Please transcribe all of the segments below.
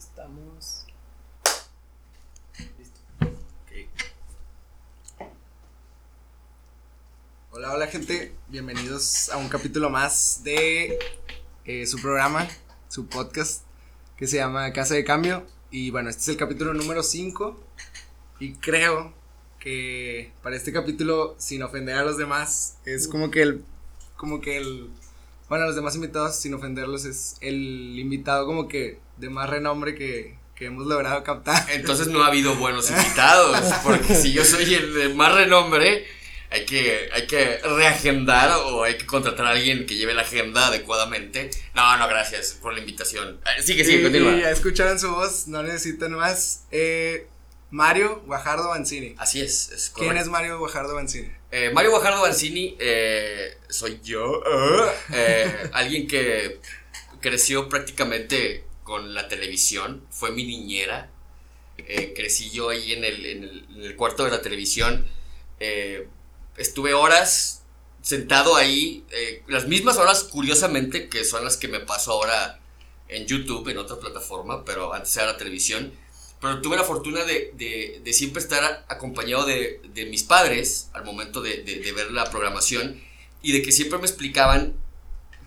estamos. Listo. Hola, hola gente, bienvenidos a un capítulo más de eh, su programa, su podcast, que se llama Casa de Cambio. Y bueno, este es el capítulo número 5 y creo que para este capítulo, sin ofender a los demás, es como que el, como que el, bueno, los demás invitados, sin ofenderlos, es el invitado como que de más renombre que, que hemos logrado captar. Entonces no ha habido buenos invitados, porque si yo soy el de más renombre, hay que, hay que reagendar o hay que contratar a alguien que lleve la agenda adecuadamente. No, no, gracias por la invitación. Eh, Sigue, sigue, Y- continúa. ya escucharon su voz, no necesitan más. Eh, Mario Guajardo Banzini. Así es, es ¿Quién es Mario Guajardo Banzini? Eh, Mario Guajardo Banzini eh, soy yo, eh, alguien que creció prácticamente con la televisión, fue mi niñera, crecí yo ahí en el, en el- en el cuarto de la televisión, eh, estuve horas sentado ahí, las mismas horas curiosamente que son las que me paso ahora en YouTube, en otra plataforma, pero antes era la televisión. Pero tuve la fortuna de, de- de siempre estar acompañado de, de mis padres al momento de, ver la programación y de que siempre me explicaban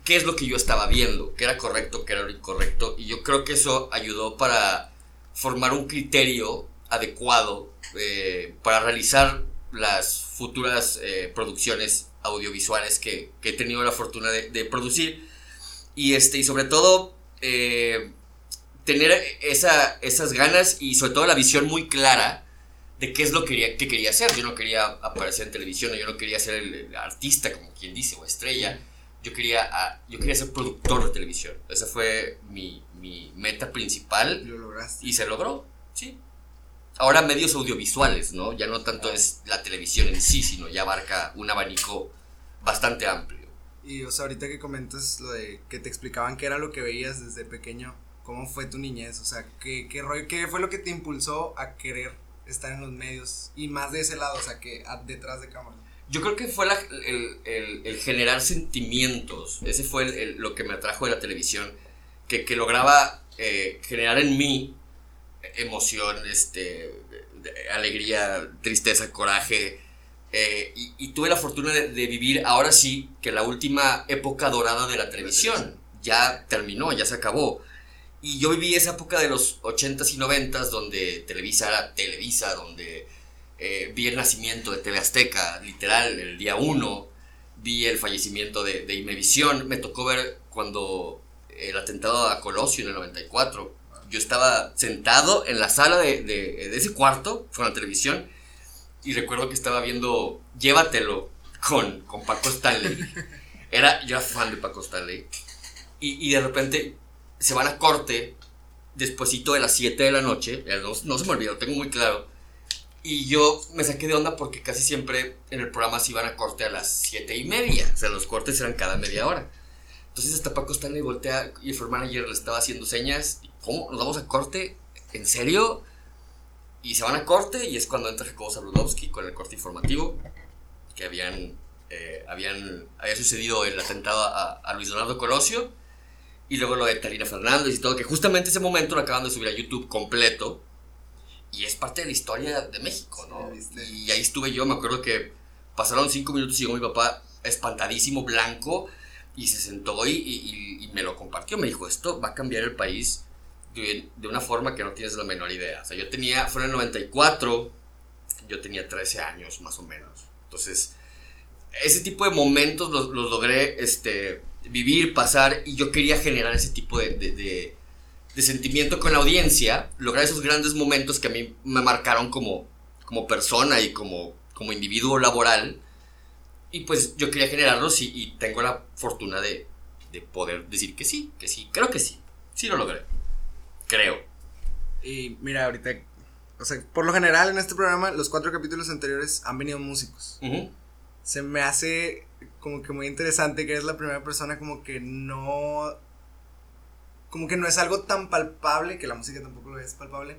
qué es lo que yo estaba viendo, qué era correcto, qué era lo incorrecto. Y yo creo que eso ayudó para formar un criterio adecuado eh, para realizar las futuras eh, producciones audiovisuales que, que he tenido la fortuna de producir. Y, este, y sobre todo, eh, tener esa, esas ganas y sobre todo la visión muy clara de qué es lo que quería, que quería hacer. Yo no quería aparecer en televisión, yo no quería ser el, el artista, como quien dice, o estrella. Yo quería, ah, yo quería ser productor de televisión. Esa fue mi, mi meta principal Lo lograste. y se logró, sí. Ahora medios audiovisuales, ¿no? Ya no tanto es la televisión en sí, sino ya abarca un abanico bastante amplio. Y o sea, ahorita que comentas lo de que te explicaban qué era lo que veías desde pequeño, ¿cómo fue tu niñez? O sea, ¿qué, qué, rollo- qué fue lo que te impulsó a querer estar en los medios? Y más de ese lado, o sea, que a- detrás de cámara. Yo creo que fue la- el, el- el generar sentimientos. Ese fue el- lo que me atrajo de la televisión. Que, que lograba eh, generar en mí emoción, este, alegría, tristeza, coraje. eh, y, y tuve la fortuna de, de vivir ahora sí que la última época dorada de la televisión. Ya terminó, ya se acabó. Y yo viví esa época de los 80s y 90s donde Televisa era Televisa, donde eh, vi el nacimiento de TV Azteca, literal, el día 1, vi el fallecimiento de, de Imevisión, me tocó ver cuando el atentado a Colosio en el 94, yo estaba sentado en la sala de, de- de ese cuarto con la televisión y recuerdo que estaba viendo Llévatelo con, con Paco Stanley. Era, yo era fan de Paco Stanley. Y, y de repente se van a corte despuesito de las 7 de la noche, no, no se me olvidó, tengo muy claro. Y yo me saqué de onda porque casi siempre en el programa se iban a corte a las 7 y media. O sea, los cortes eran cada media hora. Entonces hasta Paco Stanley voltea y floor manager le estaba haciendo señas. ¿Cómo? ¿Nos vamos a corte? ¿En serio? Y se van a corte y es cuando entra Jacobo Zabludowski con el corte informativo. Que habían, eh, habían, había sucedido el atentado a, a Luis Donaldo Colosio. Y luego lo de Talina Fernández y todo. Que justamente ese momento lo acaban de subir a YouTube completo. Y es parte de la historia de México, ¿no? Sí. Y ahí estuve yo, me acuerdo que pasaron cinco minutos y llegó mi papá espantadísimo, blanco, y se sentó y- y- y me lo compartió. Me dijo, esto va a cambiar el país de, de una forma que no tienes la menor idea. O sea, yo tenía, fue en el 94, yo tenía 13 años más o menos. Entonces, ese tipo de momentos los, los logré este, vivir, pasar, y yo quería generar ese tipo de, de- de- de sentimiento con la audiencia, lograr esos grandes momentos que a mí me marcaron como, como persona y como, como individuo laboral. Y pues yo quería generarlos y, y tengo la fortuna de, de poder decir que sí, que sí, creo que sí, sí lo logré. Creo. Y mira, ahorita, o sea, por lo general en este programa, los cuatro capítulos anteriores han venido músicos. Se me hace como que muy interesante que eres la primera persona como que no... Como que no es algo tan palpable, que la música tampoco lo es palpable.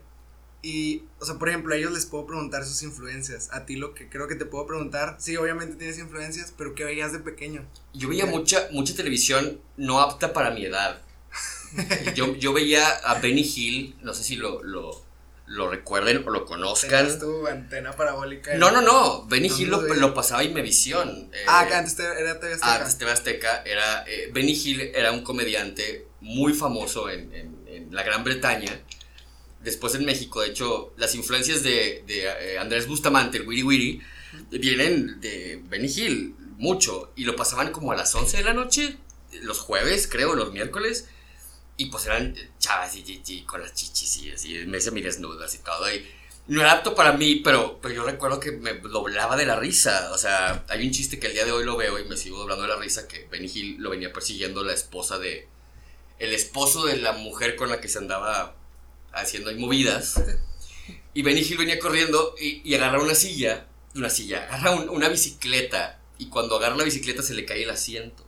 Y, o sea, por ejemplo, a ellos les puedo preguntar sus influencias. A ti lo que creo que te puedo preguntar, sí, obviamente tienes influencias, pero ¿qué veías de pequeño? Yo veía mucha, mucha televisión no apta para mi edad. Yo, yo veía a Benny Hill, no sé si lo, lo, lo recuerden o lo conozcan. Tenías tu antena parabólica. No, no, no. Benny ¿Dónde Hill lo, pasaba Imevisión. eh, Ah, que antes te- era TV Azteca. antes TV Azteca era. eh, Benny Hill era un comediante muy famoso en, en- en la Gran Bretaña. Después en México, de hecho, las influencias de, de, eh, Andrés Bustamante, el Wiri Wiri, vienen de Benny Hill, mucho. Y lo pasaban como a las 11 de la noche, los jueves, creo, los miércoles. Y pues eran chavas y, con las chichis y así, me mi desnudas y todo. No era apto para mí, pero, pero yo recuerdo que me doblaba de la risa. O sea, hay un chiste que el día de hoy lo veo y me sigo doblando de la risa que Benny Hill lo venía persiguiendo la esposa de. El esposo de la mujer con la que se andaba haciendo ahí movidas. Y Benny Hill venía corriendo y, y agarra una silla, una silla, agarra un- una bicicleta. Y cuando agarra la bicicleta se le cae el asiento.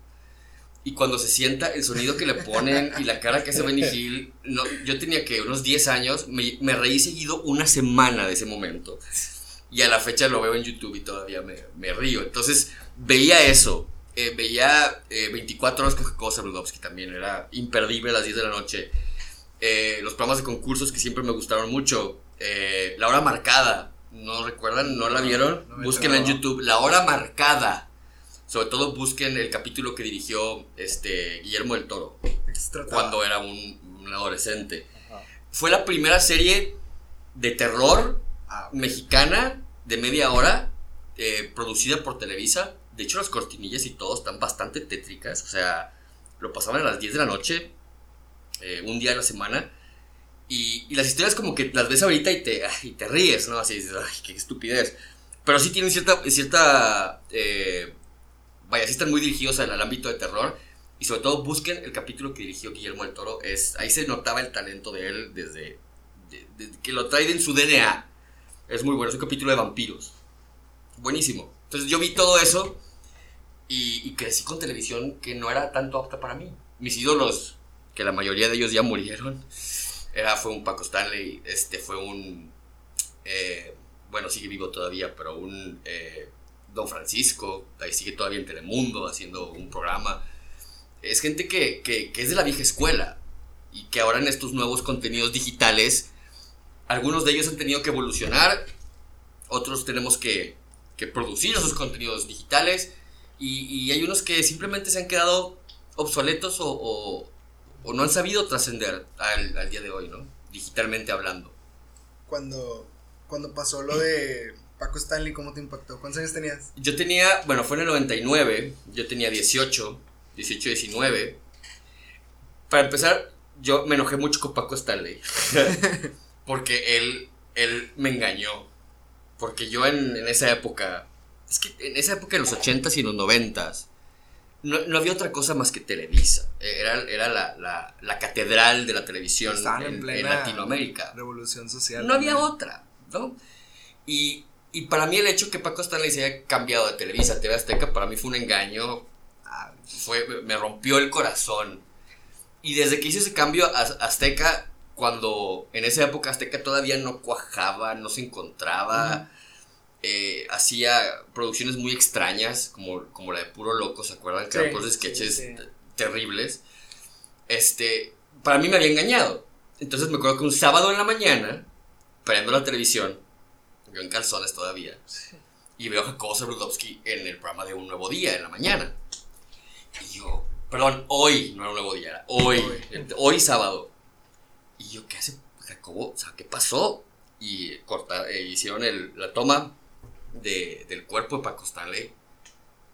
Y cuando se sienta, el sonido que le ponen y la cara que hace Benny Hill, no, yo tenía que unos 10 años, me, me reí seguido una semana de ese momento. Y a la fecha lo veo en YouTube y todavía me, me río. Entonces veía eso. eh, veía eh, 24 horas con Jacobo Zabludovsky también. Era imperdible a las 10 de la noche. Eh, los programas de concursos que siempre me gustaron mucho. eh, la hora marcada. ¿No recuerdan? ¿No la vieron? no Búsquenla en. YouTube. La hora marcada. Sobre todo busquen el capítulo que dirigió este, Guillermo del Toro cuando era un, un adolescente. Fue la primera serie de terror Ah, mexicana de media hora eh, producida por Televisa. De hecho, las cortinillas y todo están bastante tétricas. O sea, lo pasaban a las 10 de la noche, eh, un día a la semana. Y, y las historias como que las ves ahorita y te, y te ríes, ¿no? Así dices, ay, qué estupidez. Pero sí tienen cierta, cierta eh, vaya, sí están muy dirigidos al, al ámbito de terror. Y sobre todo busquen el capítulo que dirigió Guillermo del Toro. Es, ahí se notaba el talento de él desde de- de- que lo trae en su DNA. Es muy bueno, es un capítulo de vampiros. Buenísimo. Entonces yo vi todo eso y, y crecí con televisión que no era tanto apta para mí. Mis ídolos, que la mayoría de ellos ya murieron, era, fue un Paco Stanley, este fue un, eh, bueno, sigue vivo todavía, pero un eh, Don Francisco, ahí sigue todavía en Telemundo haciendo un programa. Es gente que, que, es de la vieja escuela y que ahora en estos nuevos contenidos digitales, algunos de ellos han tenido que evolucionar, otros tenemos que, que producir esos contenidos digitales y, y hay unos que simplemente se han quedado obsoletos o, o- o no han sabido trascender al, al día de hoy, ¿no? Digitalmente hablando. Cuando, cuando pasó lo de Paco Stanley, ¿cómo te impactó? ¿Cuántos años tenías? Yo tenía, bueno, fue en el 99, yo tenía 18, 18, 19. Para empezar, yo me enojé mucho con Paco Stanley. porque él, él me engañó. Porque yo en, en esa época, es que en esa época, en los 80s y los 90s, no, no había otra cosa más que Televisa. Era, era la, la, la catedral de la televisión en en, en plena Latinoamérica. Revolución social. No había otra, ¿no? Y, y para mí el hecho que Paco Stanley se haya cambiado de Televisa a TV Azteca, para mí fue un engaño, Ah, fue, me- rompió el corazón. Y desde que hice ese cambio a Azteca, cuando en esa época Azteca todavía no cuajaba, no se encontraba, eh, hacía producciones muy extrañas, como, como la de Puro Loco, ¿se acuerdan? Que eran sí, sketches sí. terribles. Este, para mí me había engañado. Entonces me acuerdo que un sábado en la mañana, prendo la televisión, yo en calzones todavía, y veo a Jacobo Zabludovsky en el programa de Un Nuevo Día en la mañana. Y yo, perdón, hoy, no era un nuevo día, era hoy, Hoy. hoy, sábado. Y yo, ¿qué hace Jacobo? O sea, ¿qué pasó? Y corta, eh, hicieron el- la toma de, del cuerpo de Paco Stanley,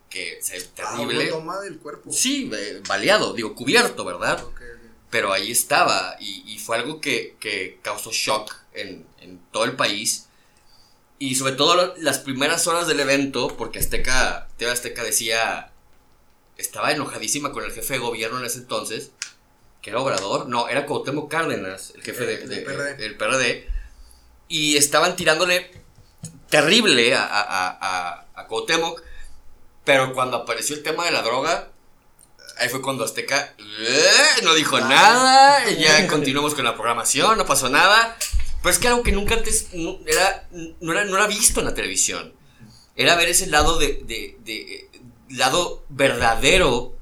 que se Ah, terrible. una toma del cuerpo. Sí, eh, baleado, digo, cubierto, ¿verdad? Ok, ok. pero ahí estaba y, y fue algo que, que causó shock en, en todo el país y sobre todo las primeras horas del evento porque Azteca, TV Azteca decía estaba enojadísima con el jefe de gobierno en ese entonces que era Obrador, no, era Cuauhtémoc Cárdenas, el jefe de- El de- del PRD. del PRD y estaban tirándole terrible a, a, a, a- Cuauhtémoc pero cuando apareció el tema de la droga Ahí fue cuando Azteca "Eh", no dijo Ah. nada, ya continuamos con la programación, no pasó nada. Pero es que algo que nunca antes no era, no era, no era visto en la televisión. Era ver ese lado de, de- lado verdadero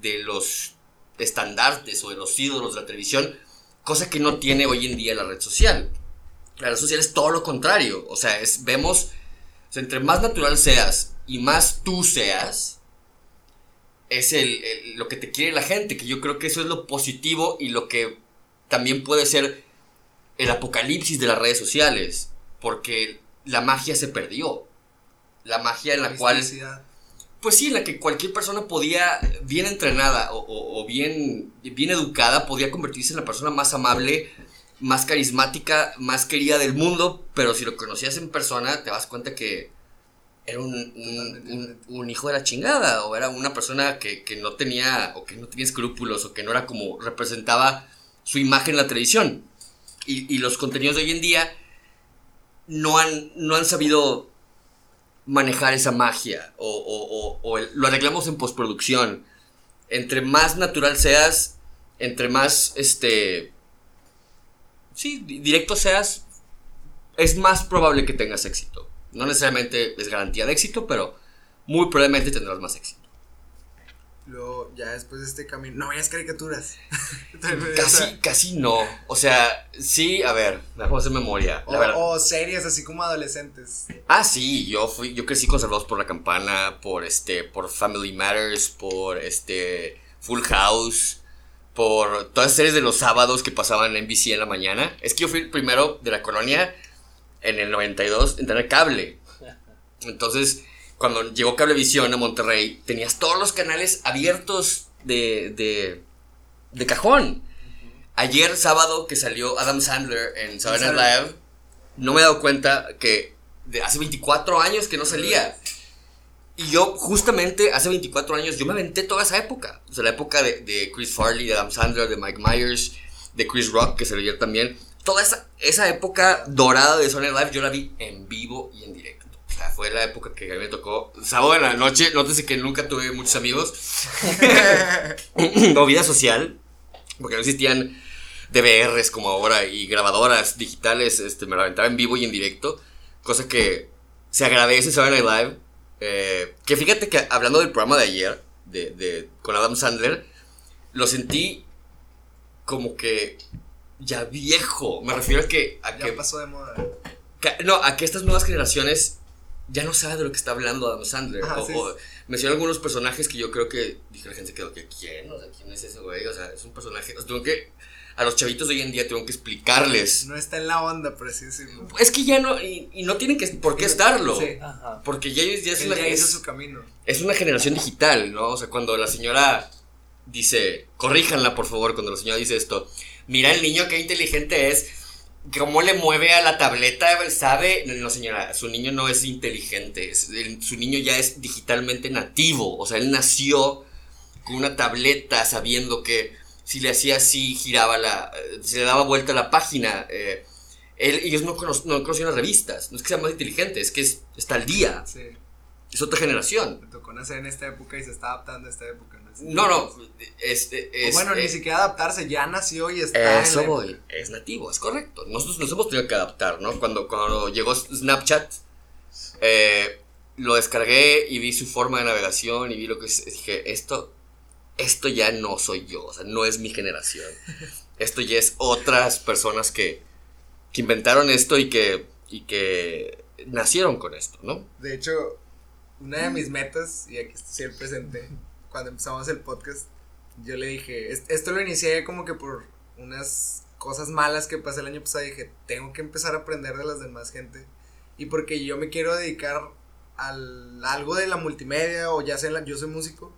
de los estandartes o de los ídolos de la televisión, cosa que no tiene hoy en día la red social. La red social es todo lo contrario, o sea, es, vemos, entre más natural seas y más tú seas, es el, lo que te quiere la gente, que yo creo que eso es lo positivo y lo que también puede ser el apocalipsis de las redes sociales, porque la magia se perdió. La magia en la cual... Pues sí, en la que cualquier persona podía, bien entrenada o, bien, bien educada, podía convertirse en la persona más amable, más carismática, más querida del mundo, pero si lo conocías en persona, te das cuenta que era un, un, hijo de la chingada, o era una persona que, que, no tenía, o que no tenía escrúpulos, o que no era como representaba su imagen en la televisión. Y, los contenidos de hoy en día no han, no han sabido manejar esa magia o, lo arreglamos en postproducción. Entre más natural seas, entre más, este, sí, directo seas, es más probable que tengas éxito. No necesariamente es garantía de éxito, pero muy probablemente tendrás más éxito. Luego, ya después de este camino, no veas caricaturas. casi, casi no. O sea, sí, a ver, a hacer memoria. o, series así como adolescentes. Ah, sí, yo fui, yo crecí con Salvados por la Campana, por este, por Family Matters, por este, Full House, por todas las series de los sábados que pasaban en NBC en la mañana. Es que yo fui el primero de la colonia en el 92 en tener cable. Entonces cuando llegó Cablevisión a Monterrey, tenías todos los canales abiertos de, de, de cajón. Ayer, sábado, que salió Adam Sandler en Saturday Night Live, no me he dado cuenta que de hace 24 años que no salía. Y yo, justamente, hace 24 años, yo me aventé toda esa época. O sea, la época de, de Chris Farley, de Adam Sandler, de Mike Myers, de Chris Rock, que salió ayer también. Toda esa, esa época dorada de Saturday Night Live, yo la vi en vivo y en directo fue la época que a mí me tocó sábado en la noche. Nótese que nunca tuve muchos amigos. no vida social. Porque no existían DVRs como ahora y grabadoras digitales. Este, me la aventaba en vivo y en directo. Cosa que se agradece Saturday Night Live. Eh, que fíjate que hablando del programa de ayer, de, de, con Adam Sandler, lo sentí como que ya viejo. Me refiero a que. A ya pasó de moda. no, a que estas nuevas generaciones ya no sabe de lo que está hablando Adam Sandler. o, menciona algunos personajes que yo creo que dije la gente que, ¿quién? O sea, ¿quién es ese güey? O sea, es un personaje. O sea, tengo que. A los chavitos de hoy en día tengo que explicarles. No está en la onda, por así decirlo. Es que ya no. Y, no tienen que, por qué estarlo. Sí. Porque ya, ya es una. es, su camino. Es una generación digital, ¿no? O sea, cuando la señora dice. Corríjanla, por favor, cuando la señora dice esto. Mira el niño qué inteligente es cómo le mueve a la tableta, sabe, no señora, su niño no es inteligente, su niño ya es digitalmente nativo, o sea, él nació con una tableta sabiendo que si le hacía así, giraba la, se le daba vuelta la página. Eh, ellos no, no conocían las revistas, no es que sean más inteligentes, es que es, está al día. Es otra generación. Me tocó nacer en esta época y se está adaptando a esta época. No, no, este, es, bueno, ni siquiera adaptarse, ya nació y está. Eso voy, es nativo, es correcto. Nosotros nos hemos tenido que adaptar, ¿no? Cuando, cuando llegó Snapchat, eh, lo descargué y vi su forma de navegación y vi lo que dije, esto, esto ya no soy yo, o sea, no es mi generación. Esto ya es otras personas que, que inventaron esto y que, y que nacieron con esto, ¿no? De hecho, una de mis metas, y aquí estoy presente, cuando empezamos el podcast, yo le dije, esto lo inicié como que por unas cosas malas que pasé el año pasado, dije, tengo que empezar a aprender de las demás gente. Y porque yo me quiero dedicar al algo de la multimedia o ya sea, yo soy músico,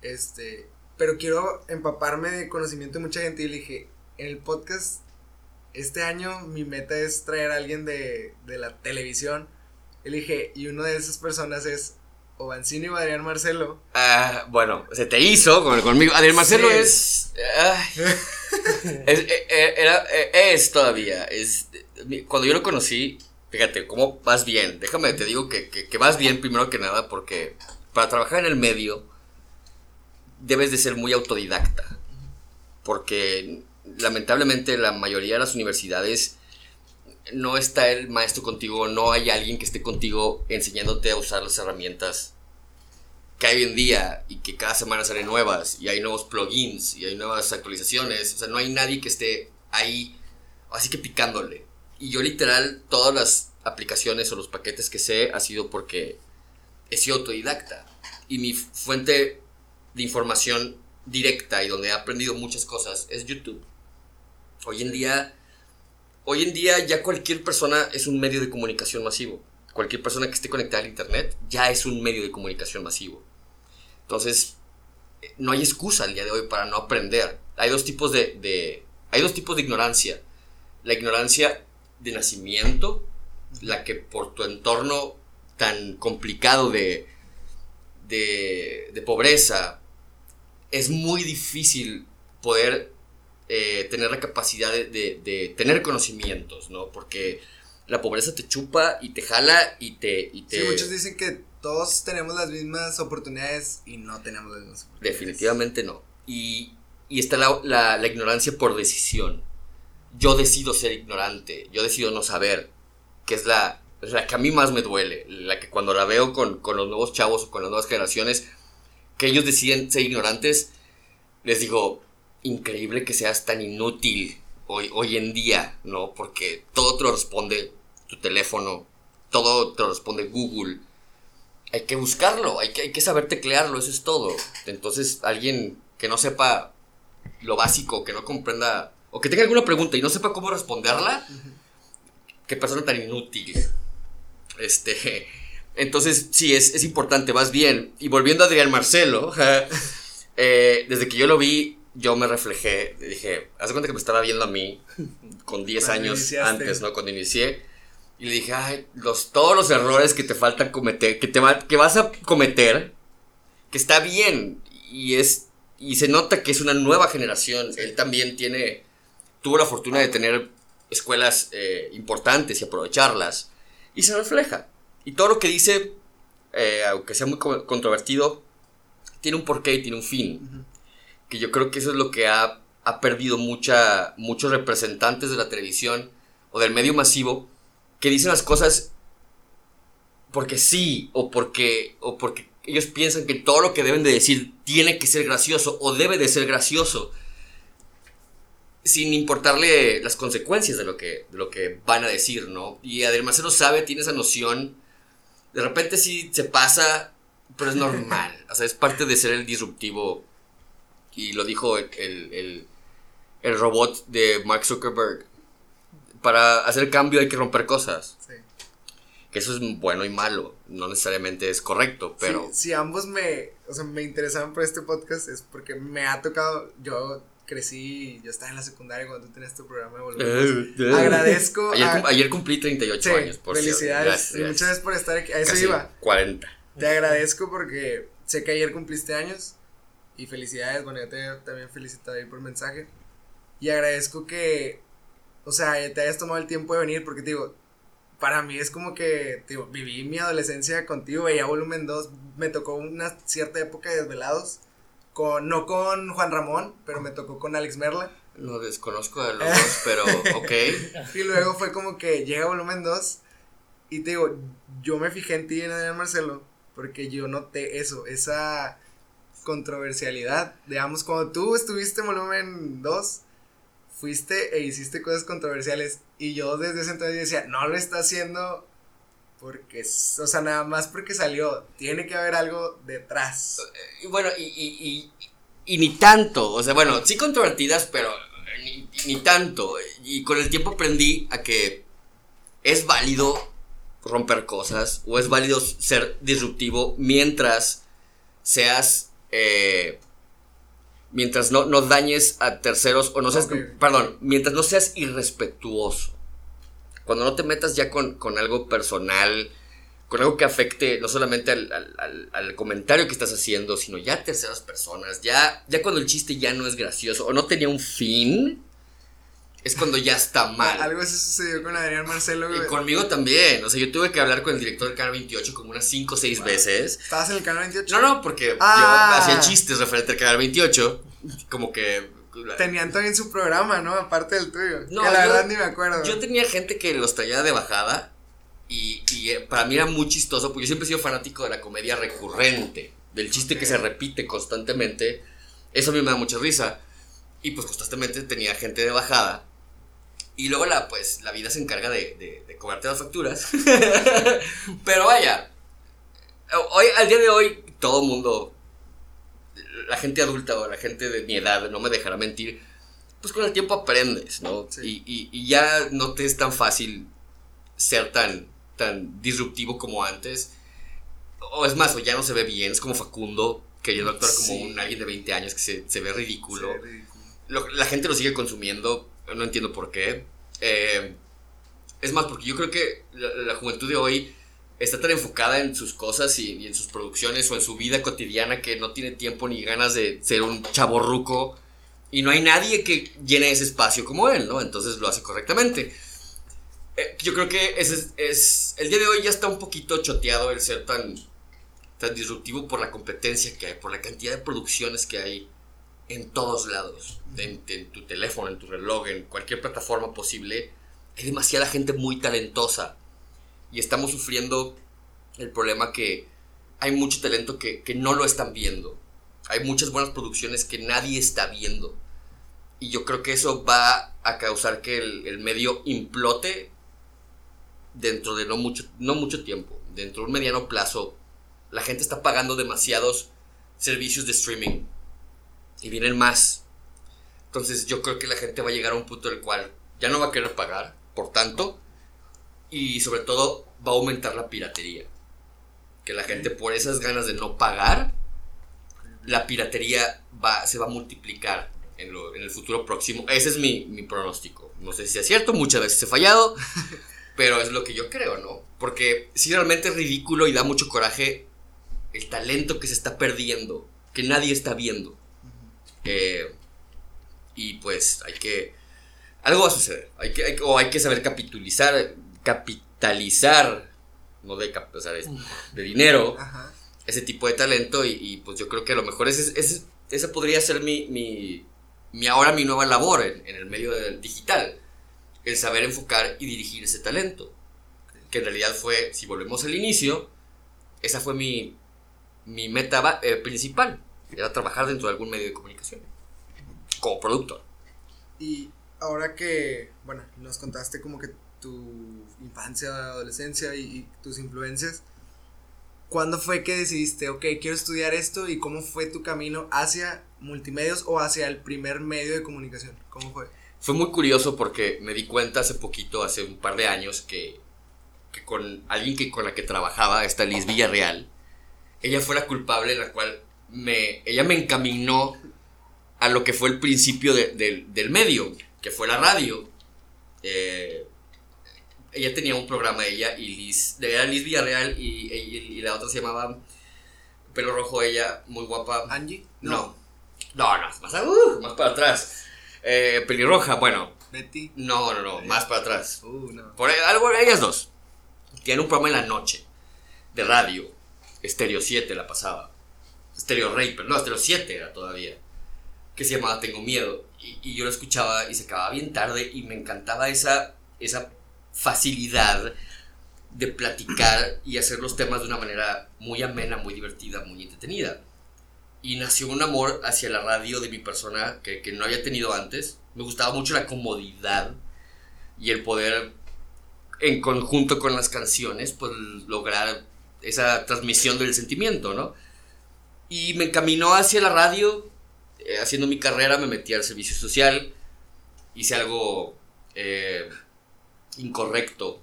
este, pero quiero empaparme de conocimiento de mucha gente y le dije, en el podcast, este año mi meta es traer a alguien de, de la televisión. Dije, y una de esas personas es o o Adrián Marcelo. Ah, bueno, se te hizo conmigo. Adrián Marcelo es, es, eh, eh, era, eh, es todavía. Es, cuando yo lo conocí, fíjate, cómo vas bien. Déjame, te digo que, que, vas bien primero que nada porque para trabajar en el medio debes de ser muy autodidacta. Porque lamentablemente la mayoría de las universidades no está el maestro contigo, no hay alguien que esté contigo enseñándote a usar las herramientas que hay hoy en día y que cada semana salen nuevas y hay nuevos plugins y hay nuevas actualizaciones. O sea, no hay nadie que esté ahí, así que picándole. Y yo literal, todas las aplicaciones o los paquetes que sé ha sido porque he sido autodidacta. Y mi fuente de información directa y donde he aprendido muchas cosas es YouTube. Hoy en día, hoy en día ya cualquier persona es un medio de comunicación masivo. Cualquier persona que esté conectada al internet ya es un medio de comunicación masivo. Entonces, no hay excusa al día de hoy para no aprender. Hay dos tipos de, hay dos tipos de ignorancia. La ignorancia de nacimiento, la que por tu entorno tan complicado de, de pobreza, es muy difícil poder eh, tener la capacidad de, de, tener conocimientos, ¿no? Porque la pobreza te chupa y te jala y te... Y te... Sí, muchos dicen que todos tenemos las mismas oportunidades y no tenemos las mismas oportunidades. Definitivamente no. Y, y está la, la, la, ignorancia por decisión. Yo decido ser ignorante, yo decido no saber, que es la, la que a mí más me duele, la que cuando la veo con, con los nuevos chavos o con las nuevas generaciones, que ellos deciden ser ignorantes, les digo, increíble que seas tan inútil hoy, hoy en día, ¿no? Porque todo te lo responde tu teléfono, todo te lo responde Google. Hay que buscarlo, hay que, hay que saber teclearlo, eso es todo. Entonces, alguien que no sepa lo básico, que no comprenda, o que tenga alguna pregunta y no sepa cómo responderla, qué persona tan inútil. Este, entonces, sí, es, es importante, vas bien. Y volviendo a Adrián Marcelo, eh, desde que yo lo vi, yo me reflejé, dije, haz cuenta que me estaba viendo a mí con 10 años antes, ¿no? Cuando inicié. Y le dije, ay, los, todos los errores que te faltan cometer, que, te que vas a cometer, que está bien. Y es y se nota que es una nueva generación. Él también tiene, tuvo la fortuna de tener escuelas eh, importantes y aprovecharlas. Y se refleja. Y todo lo que dice, eh, aunque sea muy controvertido, tiene un porqué y tiene un fin. Que yo creo que eso es lo que ha, ha perdido mucha, muchos representantes de la televisión o del medio masivo que dicen las cosas porque sí o porque, o porque ellos piensan que todo lo que deben de decir tiene que ser gracioso o debe de ser gracioso sin importarle las consecuencias de lo que, de lo que van a decir, ¿no? Y además se lo sabe, tiene esa noción de repente sí se pasa, pero es normal. O sea, es parte de ser el disruptivo. Y lo dijo el, el, robot de Mark Zuckerberg. Para hacer cambio hay que romper cosas. Sí. Que eso es bueno y malo. No necesariamente es correcto, pero... Si, ambos me, o sea, me interesaban por este podcast es porque me ha tocado... Yo crecí, yo estaba en la secundaria cuando tú tenías tu programa de volver. Eh, Agradezco. Ayer, cumplí 38 años, por Felicidades. muchas gracias por estar aquí. A eso iba. 40. Te agradezco porque sé que ayer cumpliste años. Y felicidades. Bueno, yo te también felicito ahí por mensaje. Y agradezco que, o sea, te hayas tomado el tiempo de venir porque te digo, para mí es como que, digo, viví mi adolescencia contigo, veía volumen 2, me tocó una cierta época de desvelados con, no con Juan Ramón, pero me tocó con Alex Merla. Lo desconozco de los dos, pero ok. Y luego fue como que llega volumen 2 y te digo, yo me fijé en ti y en Adrián Marcelo porque yo noté eso, esa controversialidad. Digamos, cuando tú estuviste en volumen 2, fuiste e hiciste cosas controversiales y yo desde ese entonces decía, no lo está haciendo porque, o sea, nada más porque salió, tiene que haber algo detrás. Y bueno, y, y, y, ni tanto, o sea, bueno, sí controvertidas, pero ni, ni, tanto. Y con el tiempo aprendí a que es válido romper cosas o es válido ser disruptivo mientras seas, eh, mientras no, no, dañes a terceros o no seas, perdón, mientras no seas irrespetuoso. Cuando no te metas ya con, algo personal, con algo que afecte no solamente al, comentario que estás haciendo, sino ya a terceras personas, ya, ya cuando el chiste ya no es gracioso o no tenía un fin, es cuando ya está mal. Algo así sucedió con Adrián Marcelo. Y conmigo también. O sea, yo tuve que hablar con el director del Canal 28 como unas 5 o 6 veces. ¿Estabas en el Canal 28? No, no, porque ah. yo hacía chistes referente al Canal 28. Como que Tenían también su programa, ¿no? Aparte del tuyo. No, que la verdad ni me acuerdo. Yo tenía gente que los traía de bajada y, y, eh, para mí era muy chistoso porque yo siempre he sido fanático de la comedia recurrente. del chiste que se repite constantemente. Eso a mí me da mucha risa. Y pues constantemente tenía gente de bajada. Y luego la, pues, la vida se encarga de, de, cobrarte las facturas. Pero vaya, hoy, al día de hoy, todo mundo, la gente adulta o la gente de mi edad, no me dejará mentir, pues con el tiempo aprendes, ¿no? Y, y, y, ya no te es tan fácil ser tan, tan disruptivo como antes. O es más, o ya no se ve bien, es como Facundo, queriendo actuar como un alguien de 20 años que se, se ve ridículo. la gente lo sigue consumiendo, no entiendo por qué. Eh, es más, porque yo creo que la, juventud de hoy está tan enfocada en sus cosas y, en sus producciones o en su vida cotidiana que no tiene tiempo ni ganas de ser un chaborruco y no hay nadie que llene ese espacio como él, ¿no? Entonces lo hace correctamente. Eh, yo creo que ese es, el día de hoy ya está un poquito choteado el ser tan, tan disruptivo por la competencia que hay, por la cantidad de producciones que hay en todos lados, en, tu teléfono, en tu reloj, en cualquier plataforma posible. Hay demasiada gente muy talentosa y estamos sufriendo el problema que hay mucho talento que, que no lo están viendo. Hay muchas buenas producciones que nadie está viendo. Y yo creo que eso va a causar que el, el medio implote dentro de no mucho, no mucho tiempo, dentro de un mediano plazo. La gente está pagando demasiados servicios de streaming y vienen más. Entonces yo creo que la gente va a llegar a un punto en el cual ya no va a querer pagar, por tanto, y sobre todo va a aumentar la piratería. Que la gente por esas ganas de no pagar, la piratería va, se va a multiplicar en, en el futuro próximo. Ese es mi, mi, pronóstico. No sé si es cierto, muchas veces he fallado, pero es lo que yo creo, ¿no? Porque si realmente es ridículo y da mucho coraje el talento que se está perdiendo, que nadie está viendo. Eh, y pues hay que... Algo va a suceder. Hay que, o hay que saber capitalizar, capitalizar, no de, de dinero, ese tipo de talento. Y, pues yo creo que a lo mejor ese, ese, esa podría ser mi, mi, mi, ahora mi nueva labor en, el medio del digital. El saber enfocar y dirigir ese talento. Que en realidad fue, si volvemos al inicio, esa fue mi, mi meta eh, principal era trabajar dentro de algún medio de comunicación como productor. Y ahora que, bueno, nos contaste como que tu infancia, adolescencia y, tus influencias, ¿cuándo fue que decidiste, ok, quiero estudiar esto y cómo fue tu camino hacia multimedios o hacia el primer medio de comunicación? ¿Cómo fue? Fue muy curioso porque me di cuenta hace poquito, hace un par de años, que, que con alguien que, con la que trabajaba, esta Liz Villarreal, ella fue la culpable en la cual me, ella me encaminó a lo que fue el principio del medio, que fue la radio. Eh, ella tenía un programa, ella y Liz, era Liz Villarreal y, y, la otra se llamaba pelo rojo, ella, muy guapa. ¿Angie? No. No, no, más, uh, más para atrás. Eh, pelirroja, bueno. ¿Betty? No, no, no, más para atrás. Uh, no. Por algo, ellas dos. Tienen un programa en la noche de radio. Estéreo 7 la pasaba. Stereo Raper, no, Stereo 7 era todavía, que se llamaba Tengo Miedo. Y, yo lo escuchaba y se acababa bien tarde y me encantaba esa, esa facilidad de platicar y hacer los temas de una manera muy amena, muy divertida, muy entretenida. Y nació un amor hacia la radio de mi persona que, que no había tenido antes. Me gustaba mucho la comodidad y el poder, en conjunto con las canciones, pues lograr esa transmisión del sentimiento, ¿no? Y me encaminó hacia la radio, eh, haciendo mi carrera, me metí al servicio social, hice algo eh, incorrecto,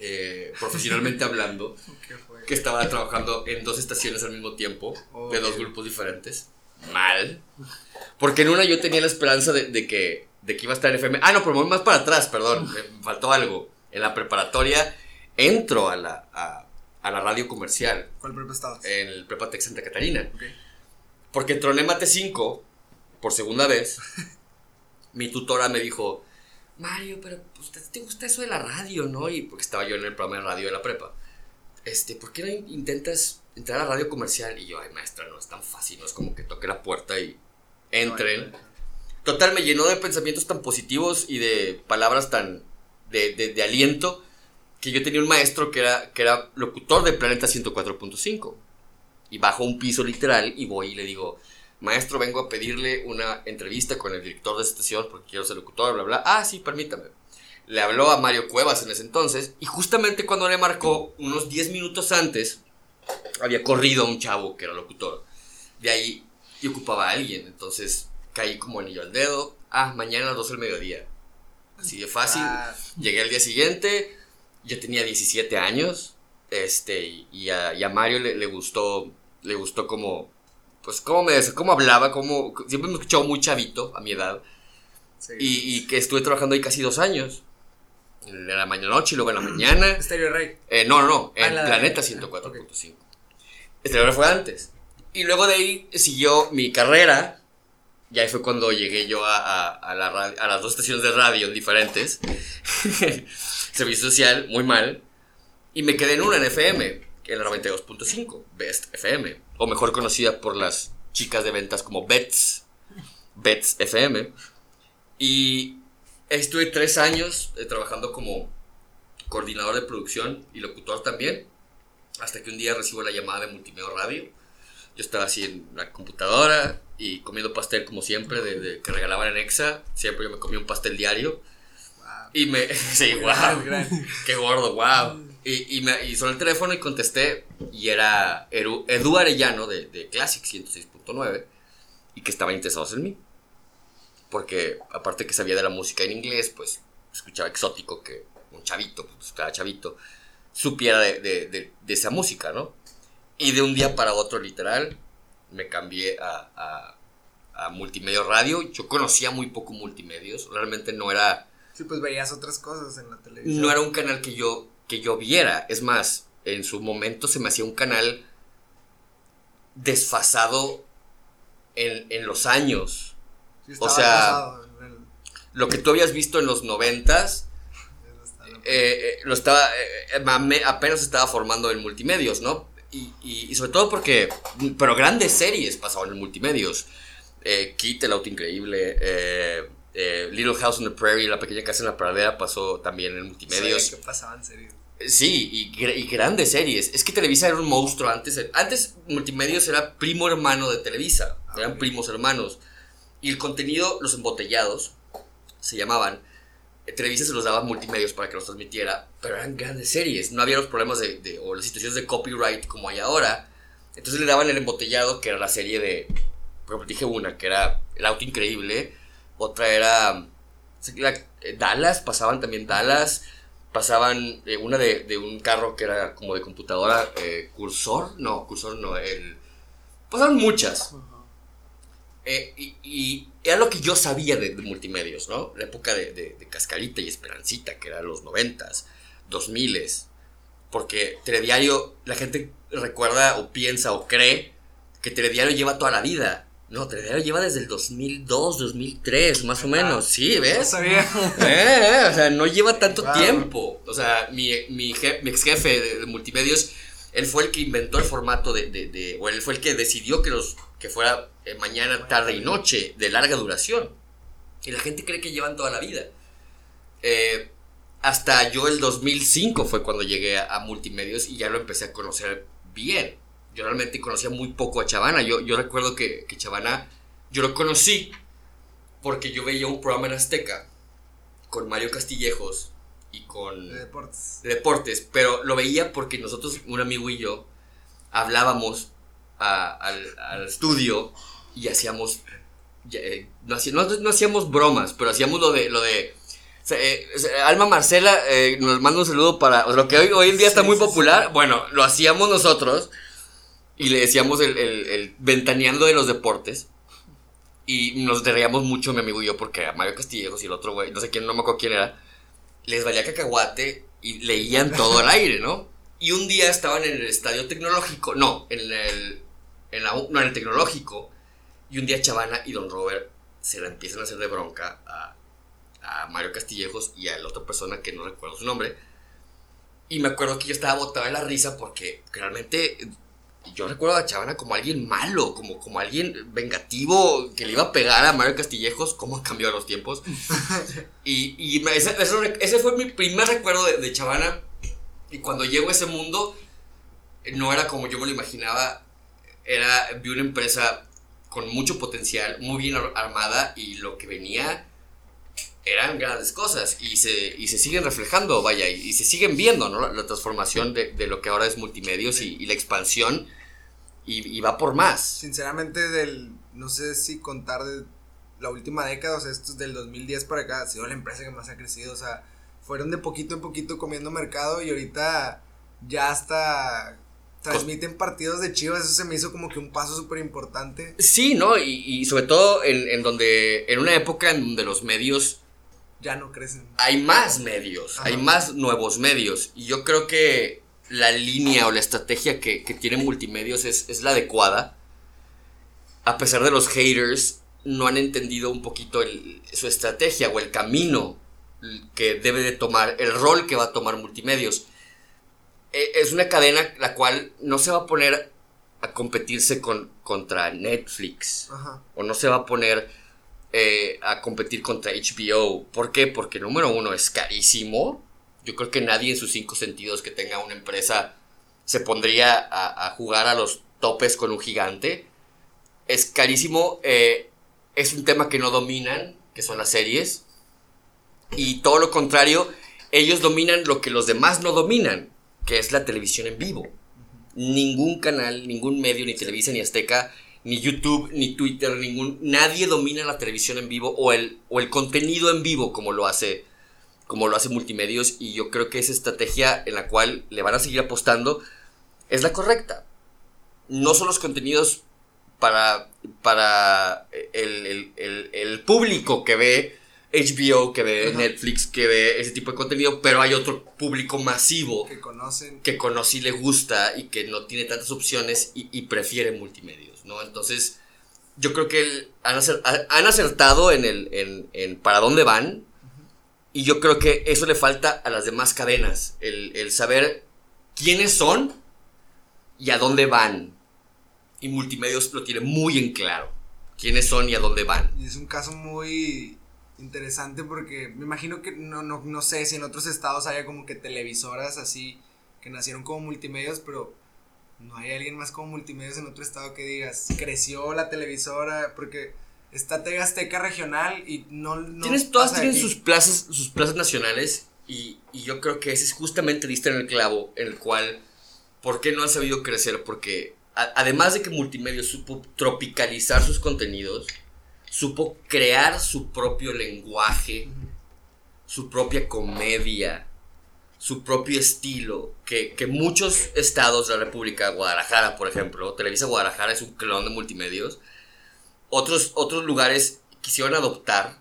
eh, profesionalmente hablando, que estaba trabajando en dos estaciones al mismo tiempo, de dos grupos diferentes. Mal. Porque en una yo tenía la esperanza de, que, de que iba a estar en FM. Ah, no, pero más para atrás, perdón, me faltó algo. En la preparatoria entro a la, a la radio comercial. ¿Cuál prepa estabas? En el Prepa Tech Santa Catarina. Porque entró en Mate 5 por segunda vez. mi tutora me dijo, Mario, pero pues, te gusta eso de la radio, ¿no? Y porque estaba yo en el programa de radio de la prepa. Este, ¿por qué no intentas entrar a la radio comercial? Y yo, ay, maestra, no es tan fácil, no es como que toque la puerta y entren. Total, me llenó de pensamientos tan positivos y de palabras tan de, de, de aliento que yo tenía un maestro que era, que era locutor de Planeta 104.5. Y bajo un piso literal y voy y le digo, maestro, vengo a pedirle una entrevista con el director de estación porque quiero ser locutor, bla, bla. Ah, sí, permítame. Le habló a Mario Cuevas en ese entonces y justamente cuando le marcó, unos 10 minutos antes, había corrido a un chavo que era locutor. De ahí y ocupaba a alguien, entonces caí como anillo al dedo. Ah, mañana a las 12 del mediodía. Así de fácil. Ah. Llegué al día siguiente, yo tenía 17 años, este, y a, y a Mario le, le gustó, le gustó como, pues cómo me, cómo hablaba, cómo, siempre me escuchado muy chavito a mi edad, Sí. y, y que estuve trabajando ahí casi dos años, en la mañana noche y luego en la mañana, Estéreo Rey. eh, no, no, no, Ah, en la- Planeta ah, 104.5. Este ahora fue antes. Y luego de ahí siguió mi carrera. Y ahí fue cuando llegué yo a, a, a la ra- a las dos estaciones de radio diferentes. Servicio social, muy mal. Y me quedé en una en FM, en la 92.5, Best FM. O mejor conocida por las chicas de ventas como Bets. Bets FM. Y estuve tres años eh, trabajando como coordinador de producción y locutor también. Hasta que un día recibo la llamada de Multimedia Radio. Yo estaba así en la computadora y comiendo pastel como siempre, de, que regalaban en Exa. Siempre yo me comía un pastel diario. Y me. Sí, wow. Qué gordo, wow. Y, y, me, y sonó el teléfono y contesté. Y era Edu, Edu Arellano de, de Classic 106.9. Y que estaban interesados en mí. Porque aparte que sabía de la música en inglés, pues escuchaba exótico que un chavito, pues cada chavito, supiera de, de, de, de esa música, ¿no? Y de un día para otro, literal, me cambié a, a, a multimedia radio. Yo conocía muy poco multimedios. Realmente no era Sí, pues veías otras cosas en la televisión. no era un canal que yo, que yo viera. Es más, en su momento se me hacía un canal desfasado en, en los años. Sí, o sea, el- Lo que tú habías visto en los noventas, eh, eh, lo estaba, eh, apenas estaba formando en multimedios, ¿no? Y, y- y sobre todo porque, pero grandes series pasaban en multimedios. Eh, Kit, el auto increíble, eh, eh, Little House on the Prairie, la pequeña casa en la pradera pasó también en multimedios. Que pasaban series. Sí, y, gr- y grandes series. Es que Televisa era un monstruo antes. Antes Multimedios era primo hermano de Televisa. Ah, eran primos hermanos. Y el contenido, los embotellados, se llamaban. eh, Televisa se los daba a Multimedios para que los transmitiera. Pero eran grandes series. No había los problemas de, de- o las situaciones de copyright como hay ahora. Entonces le daban el embotellado, que era la serie de. Por ejemplo, dije una, que era El auto increíble. Otra era. la- eh, Dallas, pasaban también Dallas pasaban eh, una de, de un carro que era como de computadora, eh, cursor, no, cursor no, el... Pasaban muchas. Eh, y, y era lo que yo sabía de, de multimedios, ¿no? La época de, de- de Cascarita y Esperancita, que eran los noventas, dos miles. Porque Telediario, la gente recuerda o piensa o cree que Telediario lleva toda la vida. No, Telediario lleva desde el 2002, 2003, más o menos. Sí, No ¿ves? sabía. Eh, o sea, no lleva tanto Wow. tiempo. O sea, mi, mi, ex jefe de, de multimedios, él fue el que inventó el formato de, de, de- o él fue el que decidió que, los, que fuera eh, mañana, tarde y noche, de larga duración. Y la gente cree que llevan toda la vida. Eh, hasta yo el 2005 fue cuando llegué a, a multimedios y ya lo empecé a conocer bien. Yo realmente conocía muy poco a Chavana. Yo, yo recuerdo que, que Chavana, yo lo conocí porque yo veía un programa en Azteca con Mario Castillejos y con De deportes. de deportes, pero lo veía porque nosotros, un amigo y yo, hablábamos a- al, al estudio y hacíamos, eh, no, hacía- no- no hacíamos bromas, pero hacíamos lo de, lo de, o sea, eh, Alma Marcela eh, nos manda un saludo para, o sea, lo que hoy, hoy en día está muy sí, sí. popular, bueno, lo hacíamos nosotros y le decíamos el, el, ventaneando de los deportes. Y nos reíamos mucho mi amigo y yo porque a Mario Castillejos y el otro güey, no sé quién, no me acuerdo quién era, les valía cacahuate y leían todo al aire, ¿no? Y un día estaban en el estadio tecnológico, no, en el, en la, no, en el tecnológico, y un día Chavana y Don Robert se la empiezan a hacer de bronca a, a Mario Castillejos y a la otra persona que no recuerdo su nombre. Y me acuerdo que yo estaba botado de la risa porque realmente yo recuerdo a Chavana como alguien malo, como, como alguien vengativo que le iba a pegar a Mario Castillejos. ¿Cómo han cambiado los tiempos? y ese, ese- fue mi primer recuerdo de, de Chavana. Y cuando llego a ese mundo, no era como yo me lo imaginaba. era, vi una empresa con mucho potencial, muy bien armada y lo que venía eran grandes cosas y se, y se siguen reflejando, vaya, y, se siguen viendo, ¿no? La, transformación de, de, lo que ahora es multimedios y, y la expansión y, va por más. Sinceramente, del, no sé si contar de la última década, o sea, esto es del 2010 para acá, ha sido la empresa que más ha crecido, o sea, fueron de poquito en poquito comiendo mercado y ahorita ya hasta transmiten partidos de Chivas, eso se me hizo como que un paso súper importante. Sí, ¿no? Y, y sobre todo en, en, donde, en una época en donde los medios ya no crecen. Hay más medios, hay más nuevos medios. Y yo creo que la línea o la estrategia que, que tiene multimedios es, es, la adecuada. A pesar de los haters, no han entendido un poquito su estrategia o el camino que debe de tomar, el rol que va a tomar multimedios. E, es una cadena la cual no se va a poner a competirse con, contra Netflix. O no se va a poner eh, a competir contra HBO. ¿Por qué? Porque número uno es carísimo. Yo creo que nadie en sus cinco sentidos que tenga una empresa se pondría a, jugar a los topes con un gigante. Es carísimo. Eh, es un tema que no dominan, que son las series. Y todo lo contrario, ellos dominan lo que los demás no dominan, que es la televisión en vivo. Ningún canal, ningún medio, ni Televisa, ni Azteca, ni YouTube, ni Twitter, ningún, nadie domina la televisión en vivo o el, o el contenido en vivo como lo hace como lo hace Multimedios y yo creo que esa estrategia en la cual le van a seguir apostando es la correcta. No son los contenidos para, para el, público que ve HBO, que ve Netflix, que ve ese tipo de contenido, pero hay otro público masivo que conocen. Que conoce y le gusta y que no tiene tantas opciones y, y prefiere ¿no? Entonces, yo creo que han, acertado en, el, en, para dónde van. Y yo creo que eso le falta a las demás cadenas. El, saber quiénes son y a dónde van. Y Multimedios lo tiene muy en claro. Quiénes son y a dónde van. Es un caso muy interesante porque me imagino que no, no, no sé si en otros estados haya como que televisoras así que nacieron como multimedios, pero no hay alguien más como multimedios en otro estado que digas, creció la televisora, porque está Tega Azteca regional y no... Tienes, todas tienen sus plazas, sus plazas nacionales y, yo creo que ese es justamente diste en el clavo, en el cual, ¿por qué no ha sabido crecer? Porque además de que multimedios supo tropicalizar sus contenidos, supo crear su propio lenguaje, su propia comedia, su propio estilo, que, muchos estados de la República, Guadalajara, por ejemplo, Televisa Guadalajara es un clon de multimedios, otros, otros lugares quisieron adoptar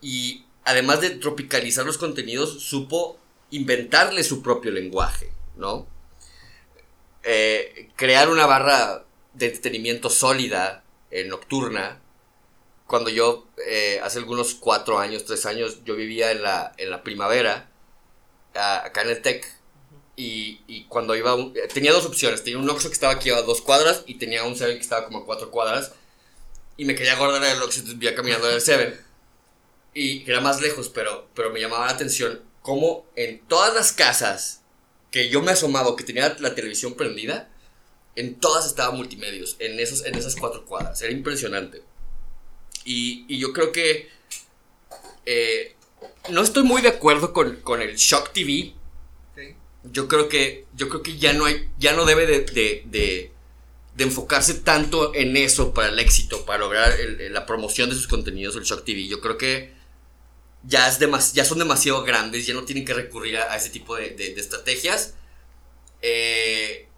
y además de tropicalizar los contenidos, supo inventarle su propio lenguaje, ¿no? Eh, crear una barra de entretenimiento sólida, eh, nocturna. Cuando yo, eh, hace algunos cuatro años, tres años, yo vivía en la, en la primavera, acá en el TEC. Y, y, cuando iba, tenía dos opciones. Tenía un Oxxo que estaba aquí a dos cuadras y tenía un Seven que estaba como a cuatro cuadras. Y me quería guardar el Oxxo, entonces iba caminando en el Seven. Y era más lejos, pero, pero me llamaba la atención cómo en todas las casas que yo me asomaba, que tenía la televisión prendida, en todas estaba multimedios, en, esos, en esas cuatro cuadras. Era impresionante. Y, y yo creo que eh, no estoy muy de acuerdo con, con el Shock TV. Yo creo que yo creo que ya no hay ya no debe de, de, de, enfocarse tanto en eso para el éxito, para lograr la promoción de sus contenidos el Shock TV. Yo creo que ya es ya son demasiado grandes, ya no tienen que recurrir a, ese tipo de, estrategias. Eh,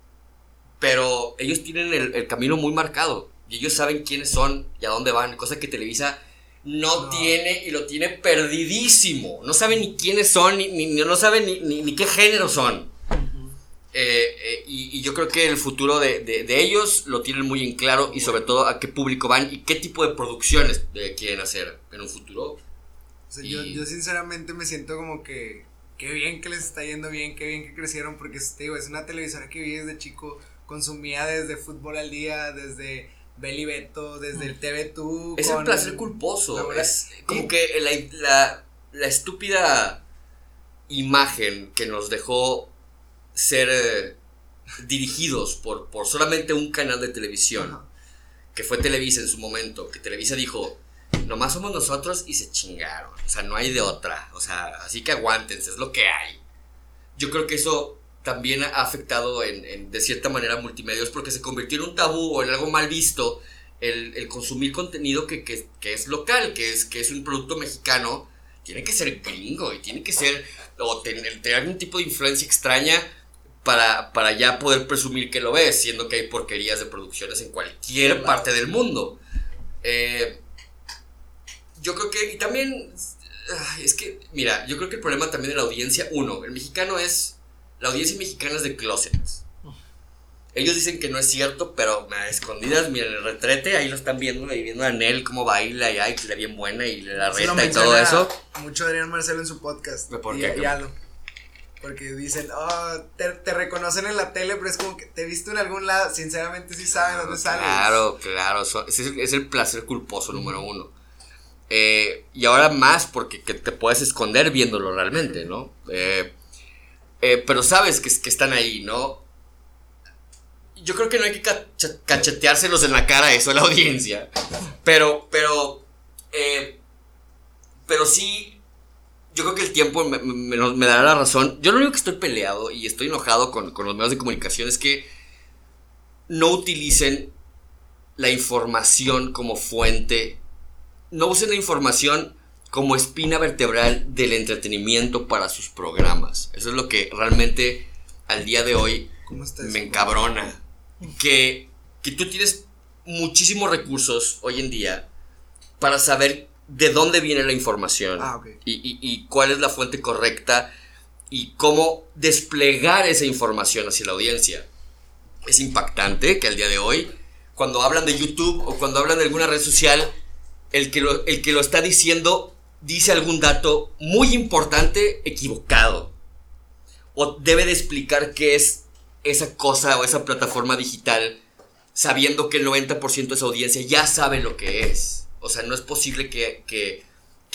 pero ellos tienen el, el camino muy marcado y ellos saben quiénes son y a dónde van, cosa que Televisa no, tiene y lo tiene perdidísimo. No sabe ni quiénes son, ni, no sabe ni, ni, qué género son. Eh, eh, y, yo creo que el futuro de, de, ellos lo tienen muy en claro y sobre todo a qué público van y qué tipo de producciones quieren hacer en un futuro. yo, yo, sinceramente me siento como que qué bien que les está yendo bien, qué bien que crecieron porque digo, es una televisora que vi desde chico, consumía desde fútbol al día, desde Beli Beto, desde el TV Tú. Es un placer culposo. Es como que la, la, estúpida imagen que nos dejó ser eh, dirigidos por, por solamente un canal de televisión, que fue Televisa en su momento, que Televisa dijo, nomás somos nosotros y se chingaron, o sea, no hay de otra, o sea, así que aguántense, es lo que hay. Yo creo que eso también ha afectado en, de cierta manera a multimedios porque se convirtió en un tabú o en algo mal visto el, consumir contenido que, es local, que es, que es un producto mexicano, tiene que ser gringo y tiene que ser, o tener, algún tipo de influencia extraña para, para, ya poder presumir que lo ves, siendo que hay porquerías de producciones en cualquier parte del mundo. Eh, yo creo que, y también, es que, mira, yo creo que el problema también de la audiencia, uno, el mexicano es, la audiencia mexicana es de closets. Ellos dicen que no es cierto, pero a escondidas, miren, el retrete, ahí lo están viendo, ahí viendo a Nel cómo baila y ay, que le bien buena y la reta y todo eso. Mucho Adrián Marcelo en su podcast. ¿Por qué? Porque dicen, oh, te, reconocen en la tele, pero es como que te he visto en algún lado. Sinceramente, sí saben dónde sales. Claro, claro. es, es, el placer culposo número uno. Eh, y ahora más porque te puedes esconder viéndolo realmente, ¿no? Eh, eh, pero sabes que, están ahí, ¿no? Yo creo que no hay que cacheteárselos en la cara eso a la audiencia. Pero, pero, pero sí, yo creo que el tiempo me, dará la razón. Yo lo único que estoy peleado y estoy enojado con, con los medios de comunicación es que no utilicen la información como fuente no usen la información como espina vertebral del entretenimiento para sus programas. Eso es lo que realmente al día de hoy me encabrona. Que, que tú tienes muchísimos recursos hoy en día para saber de dónde viene la información ah, y, y, cuál es la fuente correcta y cómo desplegar esa información hacia la audiencia. Es impactante que al día de hoy, cuando hablan de YouTube o cuando hablan de alguna red social, el que lo, el que lo está diciendo dice algún dato muy importante equivocado. O debe de explicar qué es esa cosa o esa plataforma digital sabiendo que el 90% de esa audiencia ya sabe lo que es. O sea, no es posible que, que,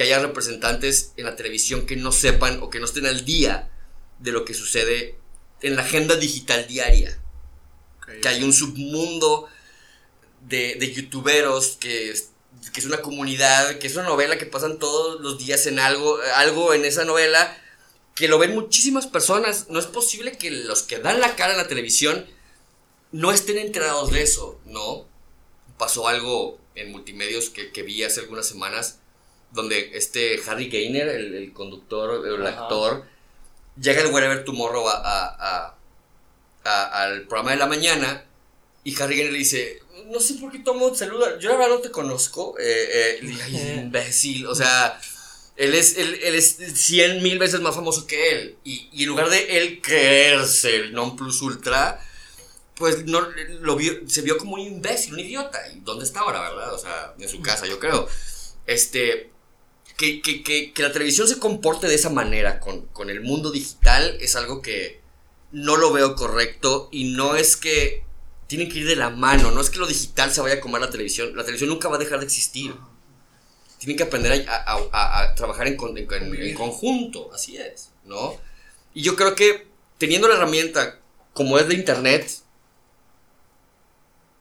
haya representantes en la televisión que no sepan o que no estén al día de lo que sucede en la agenda digital diaria. Que hay un submundo de, de youtuberos que que es una comunidad, que es una novela que pasan todos los días en algo, algo en esa novela, que lo ven muchísimas personas. No es posible que los que dan la cara en la televisión no estén enterados de eso, ¿no? Pasó algo en multimedios que, que vi hace algunas semanas, donde este Harry Gainer, el, conductor, el actor, llega el Wherever Tomorrow a, a, a, al programa de la mañana y Harry Gainer le dice, no sé por qué todo saluda. Yo la verdad no te conozco. Eh, eh, imbécil. O sea, él es, él, es 100 mil veces más famoso que él. Y, en lugar de él creerse el non plus ultra, pues no, lo vio, se vio como un imbécil, un idiota. ¿Y dónde está ahora, verdad? O sea, en su casa, yo creo. Este. Que, que, que, que la televisión se comporte de esa manera con, con el mundo digital es algo que no lo veo correcto y no es que tienen que ir de la mano. No es que lo digital se vaya a comer la televisión. La televisión nunca va a dejar de existir. Tienen que aprender a, trabajar en, conjunto. Así es, ¿no? Y yo creo que teniendo la herramienta como es de Internet,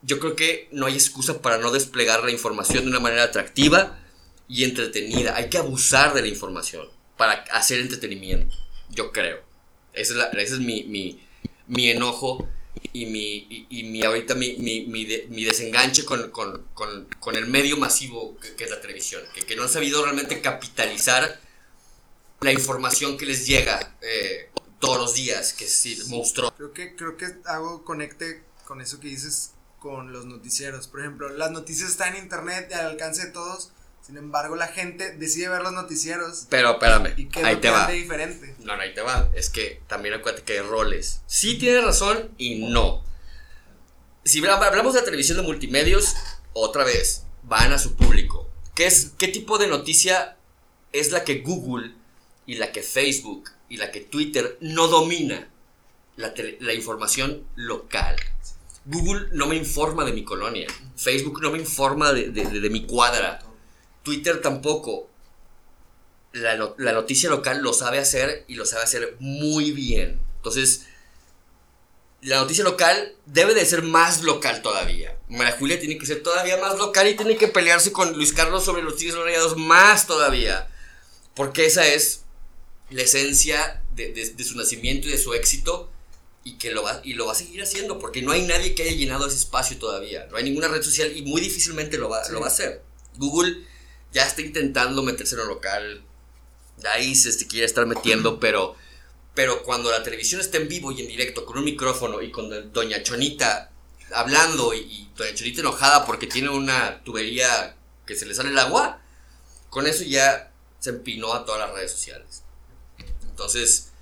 yo creo que no hay excusa para no desplegar la información de una manera atractiva y entretenida. Hay que abusar de la información para hacer entretenimiento. Yo creo. Ese es, ese es mi, mi, mi enojo y mi, y, mi ahorita mi, mi, mi, desenganche con, con, con, con, el medio masivo que, es la televisión, que, que, no han sabido realmente capitalizar la información que les llega eh, todos los días, que es monstruo. Creo que, creo que hago conecte con eso que dices con los noticieros. Por ejemplo, las noticias están en internet al alcance de todos sin embargo, la gente decide ver los noticieros. Pero espérame, ¿Y ahí te va. diferente? No, no, ahí te va. Es que también acuérdate que hay roles. Sí tienes razón y no. Si hablamos de televisión de multimedios, otra vez, van a su público. ¿Qué, es, ¿Qué tipo de noticia es la que Google y la que Facebook y la que Twitter no domina? La, la información local. Google no me informa de mi colonia. Facebook no me informa de, de, de mi cuadra Twitter tampoco. La, noticia local lo sabe hacer y lo sabe hacer muy bien. Entonces, la noticia local debe de ser más local todavía. María Julia tiene que ser todavía más local y tiene que pelearse con Luis Carlos sobre los Tigres Rayados más todavía. Porque esa es la esencia de, su nacimiento y de su éxito y que lo va, y lo va a seguir haciendo porque no hay nadie que haya llenado ese espacio todavía. No hay ninguna red social y muy difícilmente lo va, lo va a hacer. Google ya está intentando meterse en lo local. Ahí se quiere estar metiendo, pero pero cuando la televisión está en vivo y en directo con un micrófono y con Doña Chonita hablando y, Doña Chonita enojada porque tiene una tubería que se le sale el agua, con eso ya se empinó a todas las redes sociales. Entonces,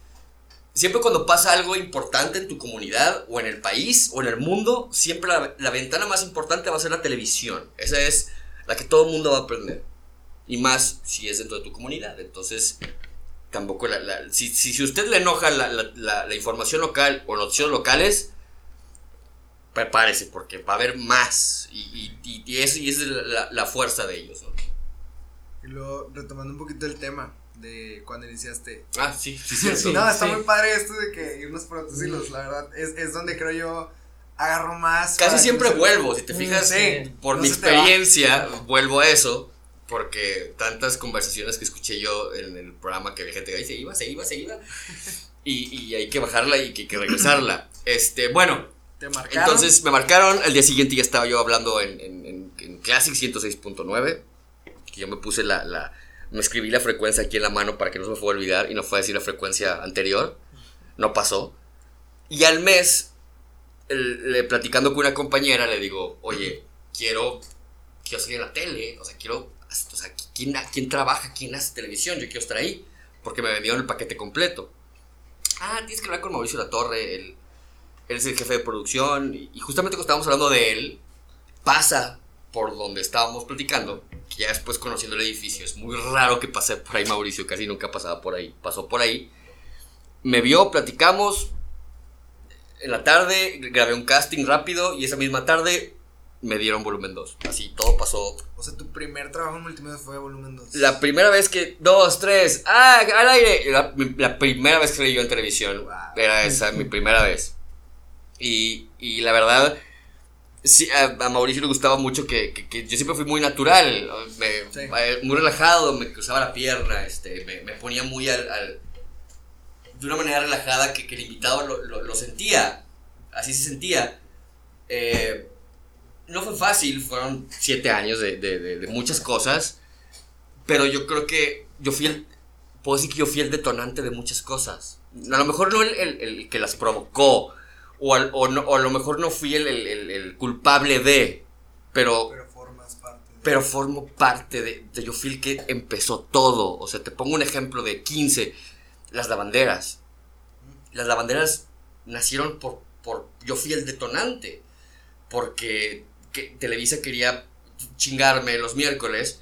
siempre cuando pasa algo importante en tu comunidad o en el país o en el mundo, siempre la, la ventana más importante va a ser la televisión. Esa es la que todo el mundo va a aprender. Y más si es dentro de tu comunidad. Entonces, tampoco la, si, si, usted le enoja la, la, información local o noticias locales, prepárese porque va a haber más y, y, y, eso, y es la, fuerza de ellos. Y luego, retomando un poquito el tema de cuando iniciaste. Ah, sí, sí, sí. no, está muy padre esto de que irnos por otros hilos, la verdad, es, es donde creo yo agarro más. Casi siempre vuelvo, si te fijas, por mi experiencia, vuelvo a eso porque tantas conversaciones que escuché yo en el programa que había gente que se iba, se iba, se iba. Y, y hay que bajarla y que hay que regresarla. Este, bueno. ¿Te marcaron? Entonces me marcaron. Al día siguiente ya estaba yo hablando en, en, en, Classic 106.9. Que yo me puse la, la. Me escribí la frecuencia aquí en la mano para que no se me fuera a olvidar y no fue a decir la frecuencia anterior. No pasó. Y al mes, le, platicando con una compañera, le digo, oye, quiero, quiero salir en la tele, o sea, quiero o sea, ¿quién, ¿quién trabaja? ¿Quién hace televisión? Yo quiero estar ahí, porque me vendieron el paquete completo. Ah, tienes que hablar con Mauricio La Torre, él, es el jefe de producción, y justamente cuando estábamos hablando de él, pasa por donde estábamos platicando, ya después conociendo el edificio, es muy raro que pase por ahí Mauricio, casi nunca pasaba por ahí, pasó por ahí, me vio, platicamos, en la tarde grabé un casting rápido y esa misma tarde me dieron volumen 2. Así todo pasó. O sea, tu primer trabajo en multimedia fue volumen 2. La primera vez que. Dos, tres. ¡Ah! ¡Al aire! La, primera vez que leí yo en televisión. Era esa, mi primera vez. Y, y la verdad. Sí, a, Mauricio le gustaba mucho que, que, yo siempre fui muy natural, eh, muy relajado, me cruzaba la pierna, este, me, me ponía muy al, al, de una manera relajada que, que el invitado lo, lo, lo, sentía, así se sentía. Eh, no fue fácil, fueron siete años de, de, de, muchas cosas, pero yo creo que yo fui el, puedo decir que yo fui el detonante de muchas cosas. A lo mejor no el, el, el que las provocó, o, al, o, no, o, a lo mejor no fui el, culpable de, pero... Pero formas parte. Pero formo parte de, de, yo fui el que empezó todo. O sea, te pongo un ejemplo de 15, las lavanderas. Las lavanderas nacieron por, por, yo fui el detonante, porque que Televisa quería chingarme los miércoles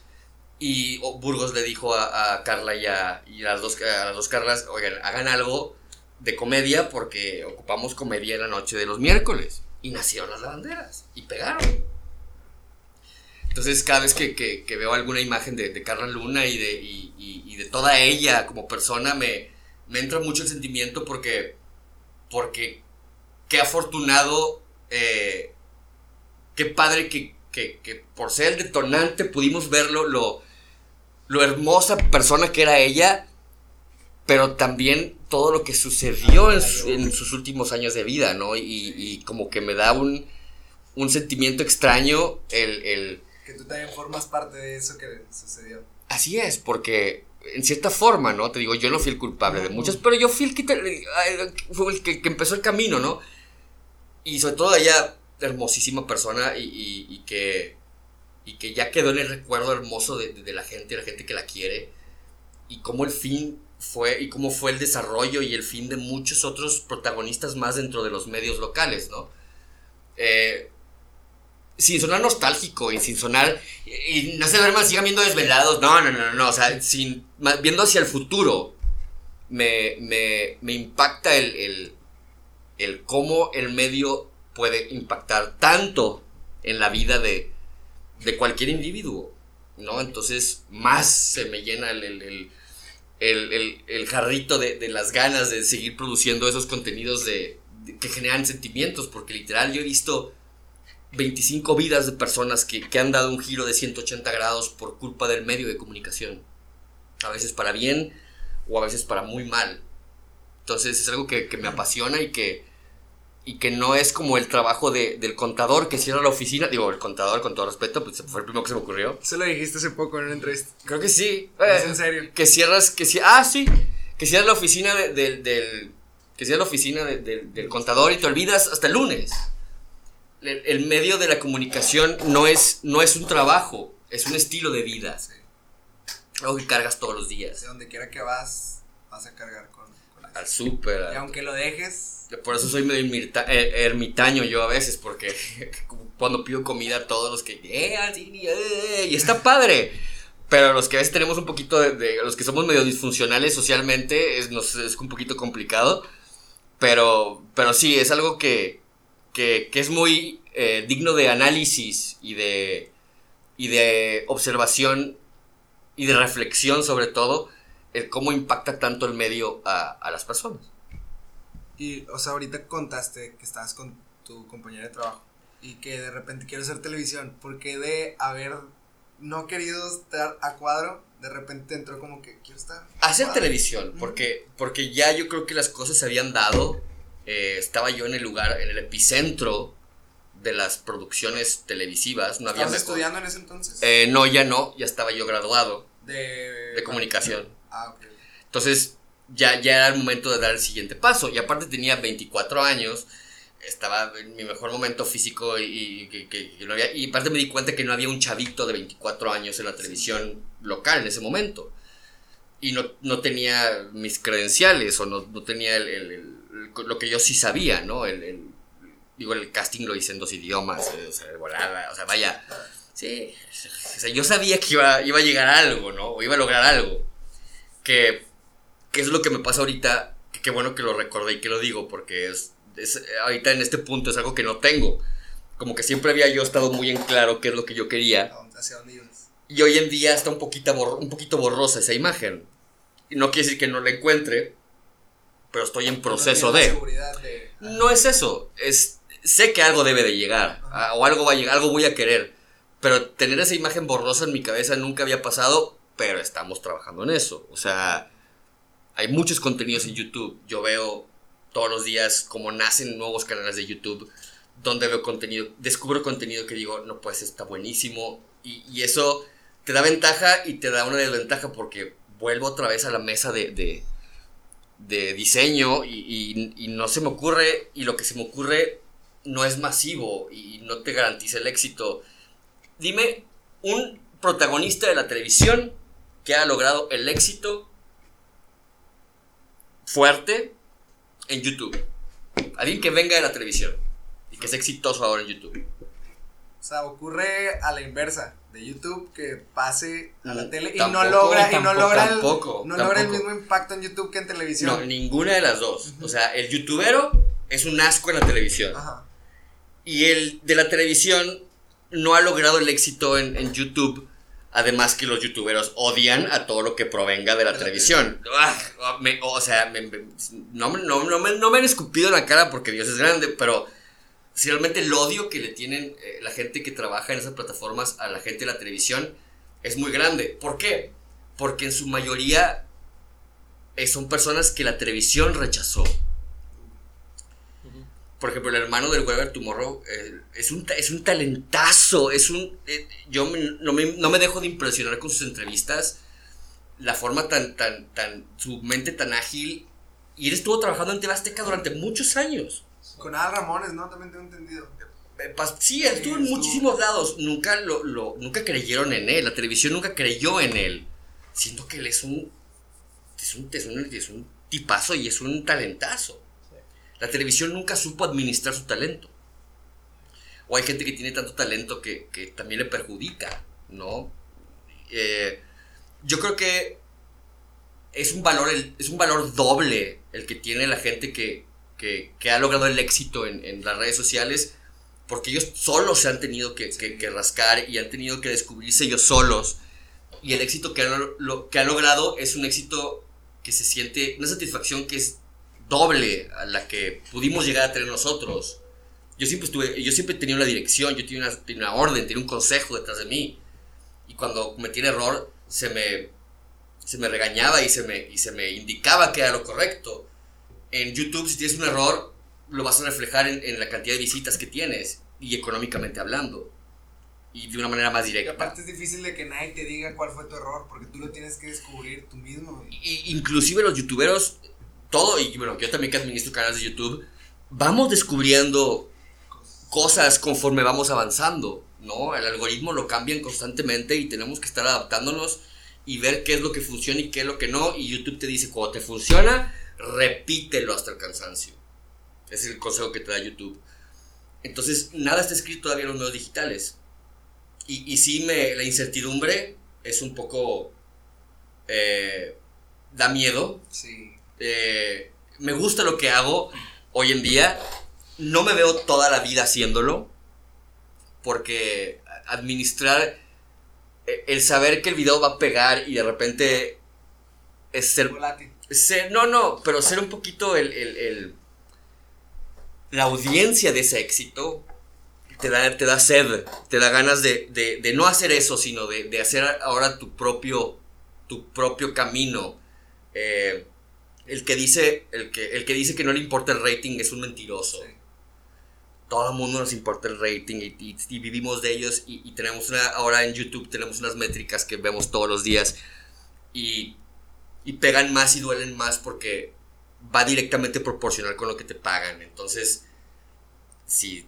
y Burgos le dijo a, Carla y, a, las dos, a las dos Carlas, oigan, hagan algo de comedia porque ocupamos comedia en la noche de los miércoles. Y nacieron las lavanderas y pegaron. Entonces cada vez que, veo alguna imagen de, Carla Luna y de, y, de toda ella como persona, me, me entra mucho el sentimiento porque, porque qué afortunado eh, qué padre que, por ser el detonante pudimos verlo, lo, lo hermosa persona que era ella, pero también todo lo que sucedió en, sus últimos años de vida, ¿no? Y, como que me da un, un sentimiento extraño el, Que tú también formas parte de eso que sucedió. Así es, porque en cierta forma, ¿no? Te digo, yo no fui el culpable de muchas, pero yo fui el que, fue el que, que empezó el camino, ¿no? Y sobre todo allá hermosísima persona y, que, y que ya quedó en el recuerdo hermoso de, la gente, la gente que la quiere, y cómo el fin fue, y cómo fue el desarrollo y el fin de muchos otros protagonistas más dentro de los medios locales, ¿no? Eh, sin sonar nostálgico y sin sonar, y, no se más sigan viendo desvelados, no, no, no, no, o sea, sin, viendo hacia el futuro, me, me, impacta el, el, el cómo el medio puede impactar tanto en la vida de, de cualquier individuo, ¿no? Entonces más se me llena el, el, el, el jarrito de, de, las ganas de seguir produciendo esos contenidos de, que generan sentimientos, porque literal yo he visto 25 vidas de personas que, que, han dado un giro de 180 grados por culpa del medio de comunicación. A veces para bien o a veces para muy mal. Entonces es algo que, que me apasiona y que, y que no es como el trabajo de, del contador que cierra la oficina. Digo, el contador, con todo respeto, pues fue el primero que se me ocurrió. Se lo dijiste hace poco en una entrevista. Creo que sí. ¿Es en serio? Que cierras, que si, ah, sí, que cierras la oficina de, de, del, que cierras la oficina de, del contador y te olvidas hasta el lunes. El, el, medio de la comunicación no es, no es un trabajo, es un estilo de vida. Sí. Algo que cargas todos los días. De donde quiera que vas, vas a cargar con. con Al súper. Y aunque lo dejes. Por eso soy medio eh, ermitaño yo a veces, porque cuando pido comida, todos los que. Eh, eh, y está padre. Pero los que a veces tenemos un poquito de, los que somos medio disfuncionales socialmente, es, nos, es un poquito complicado. Pero, pero sí, es algo que, que, que es muy eh, digno de análisis y de, y de observación y de reflexión sobre todo, el cómo impacta tanto el medio a, a las personas. Y, o sea, ahorita contaste que estabas con tu compañera de trabajo y que de repente quiero hacer televisión, porque de haber no querido estar a cuadro, de repente entró como que quiero estar. Hacer televisión, porque, porque ya yo creo que las cosas se habían dado. Eh, estaba yo en el lugar, en el epicentro de las producciones televisivas. No ¿Estabas estudiando en ese entonces? Eh, no, ya no, ya estaba yo graduado de, de comunicación. Ah, ok. Entonces, ya, ya era el momento de dar el siguiente paso. Y aparte tenía 24 años estaba en mi mejor momento físico y, que, que, que no había, y aparte me di cuenta que no había un chavito de 24 años en la televisión local en ese momento. Y no, no tenía mis credenciales o no, no tenía el, el, el, lo que yo sí sabía, ¿no? El, digo, el casting lo hice en dos idiomas, o sea, volada, o sea, vaya. Sí, o sea, yo sabía que iba, iba a llegar a algo, ¿no? O iba a lograr algo. Que, que es lo que me pasa ahorita, que qué bueno que lo recordé y que lo digo, porque es es, ahorita en este punto es algo que no tengo. Como que siempre había yo estado muy en claro qué es lo que yo quería. ¿Hacia dónde ibas? Y hoy en día está un poquito, un poquito borrosa esa imagen. Y no quiere decir que no la encuentre, pero estoy en proceso no de... de... No es eso, es sé que algo debe de llegar, Ajá. o algo va a llegar, algo voy a querer, pero tener esa imagen borrosa en mi cabeza nunca había pasado, pero estamos trabajando en eso. O sea, hay muchos contenidos en YouTube. Yo veo todos los días como nacen nuevos canales de YouTube donde veo contenido, descubro contenido que digo, no pues está buenísimo y, eso te da ventaja y te da una desventaja porque vuelvo otra vez a la mesa de, diseño y, y, no se me ocurre y lo que se me ocurre no es masivo y no te garantiza el éxito. Dime un protagonista de la televisión que ha logrado el éxito fuerte en YouTube. Alguien que venga de la televisión y que sea exitoso ahora en YouTube. O sea, ocurre a la inversa de YouTube que pase a la tele y no logra, y no logra, tampoco, el, no tampoco. logra el mismo impacto en YouTube que en televisión. No, ninguna de las dos. O sea, el youtubero es un asco en la televisión. Ajá. Y el de la televisión no ha logrado el éxito en, en YouTube Además que los youtuberos odian a todo lo que provenga de la televisión. Ah, me, o sea, me, no, no, no, me, no me han escupido en la cara porque Dios es grande, pero si realmente el odio que le tienen eh, la gente que trabaja en esas plataformas a la gente de la televisión es muy grande. ¿Por qué? Porque en su mayoría eh, son personas que la televisión rechazó por ejemplo, el hermano del Weber Tomorrow eh, es, un, es un talentazo, es un... Eh, yo me, no, me, no, me, dejo de impresionar con sus entrevistas, la forma tan, tan, tan, su mente tan ágil, y él estuvo trabajando en TV Azteca durante muchos años. Con Al Ramones, ¿no? También tengo entendido. Eh, sí, él estuvo en muchísimos lados, nunca, lo, lo, nunca creyeron en él, la televisión nunca creyó en él, siendo que él es un, es un, es un, es un tipazo y es un talentazo. La televisión nunca supo administrar su talento. O hay gente que tiene tanto talento que, que también le perjudica, ¿no? Eh, yo creo que es un valor, es un valor doble el que tiene la gente que, que, que ha logrado el éxito en, en, las redes sociales, porque ellos solos se han tenido que, que, rascar y han tenido que descubrirse ellos solos. Y el éxito que han, lo, que han logrado es un éxito que se siente, una satisfacción que es doble a la que pudimos llegar a tener nosotros. Yo siempre estuve, yo siempre tenía una dirección, yo tenía una, tenía una orden, tenía un consejo detrás de mí. Y cuando cometí un error, se me, se me regañaba y se me, y se me indicaba que era lo correcto. En YouTube, si tienes un error, lo vas a reflejar en, en la cantidad de visitas que tienes y económicamente hablando. Y de una manera más Y directa. aparte es difícil de que nadie te diga cuál fue tu error, porque tú lo tienes que descubrir tú mismo. Y- inclusive los youtuberos, todo, y bueno, yo también que administro canales de YouTube, vamos descubriendo cosas conforme vamos avanzando, ¿no? El algoritmo lo cambian constantemente y tenemos que estar adaptándonos y ver qué es lo que funciona y qué es lo que no. Y YouTube te dice, cuando te funciona, repítelo hasta el cansancio. Es el consejo que te da YouTube. Entonces, nada está escrito todavía en los medios digitales. Y, y sí, me, la incertidumbre es un poco... eh, da miedo, Sí. Eh, me gusta lo que hago hoy en día. No me veo toda la vida haciéndolo. Porque administrar eh, el saber que el video va a pegar y de repente es ser, ser- no, no, pero ser un poquito el, el- el- la audiencia de ese éxito te da, te da sed, te da ganas de, de- de no hacer eso, sino de, de hacer ahora tu propio, tu propio camino. Eh, el que dice, el que, el que dice que no le importa el rating es un mentiroso. Sí. Todo el mundo nos importa el rating y, y- y vivimos de ellos y, y tenemos una, ahora en YouTube tenemos unas métricas que vemos todos los días y, y pegan más y duelen más porque va directamente proporcional con lo que te pagan. Entonces, si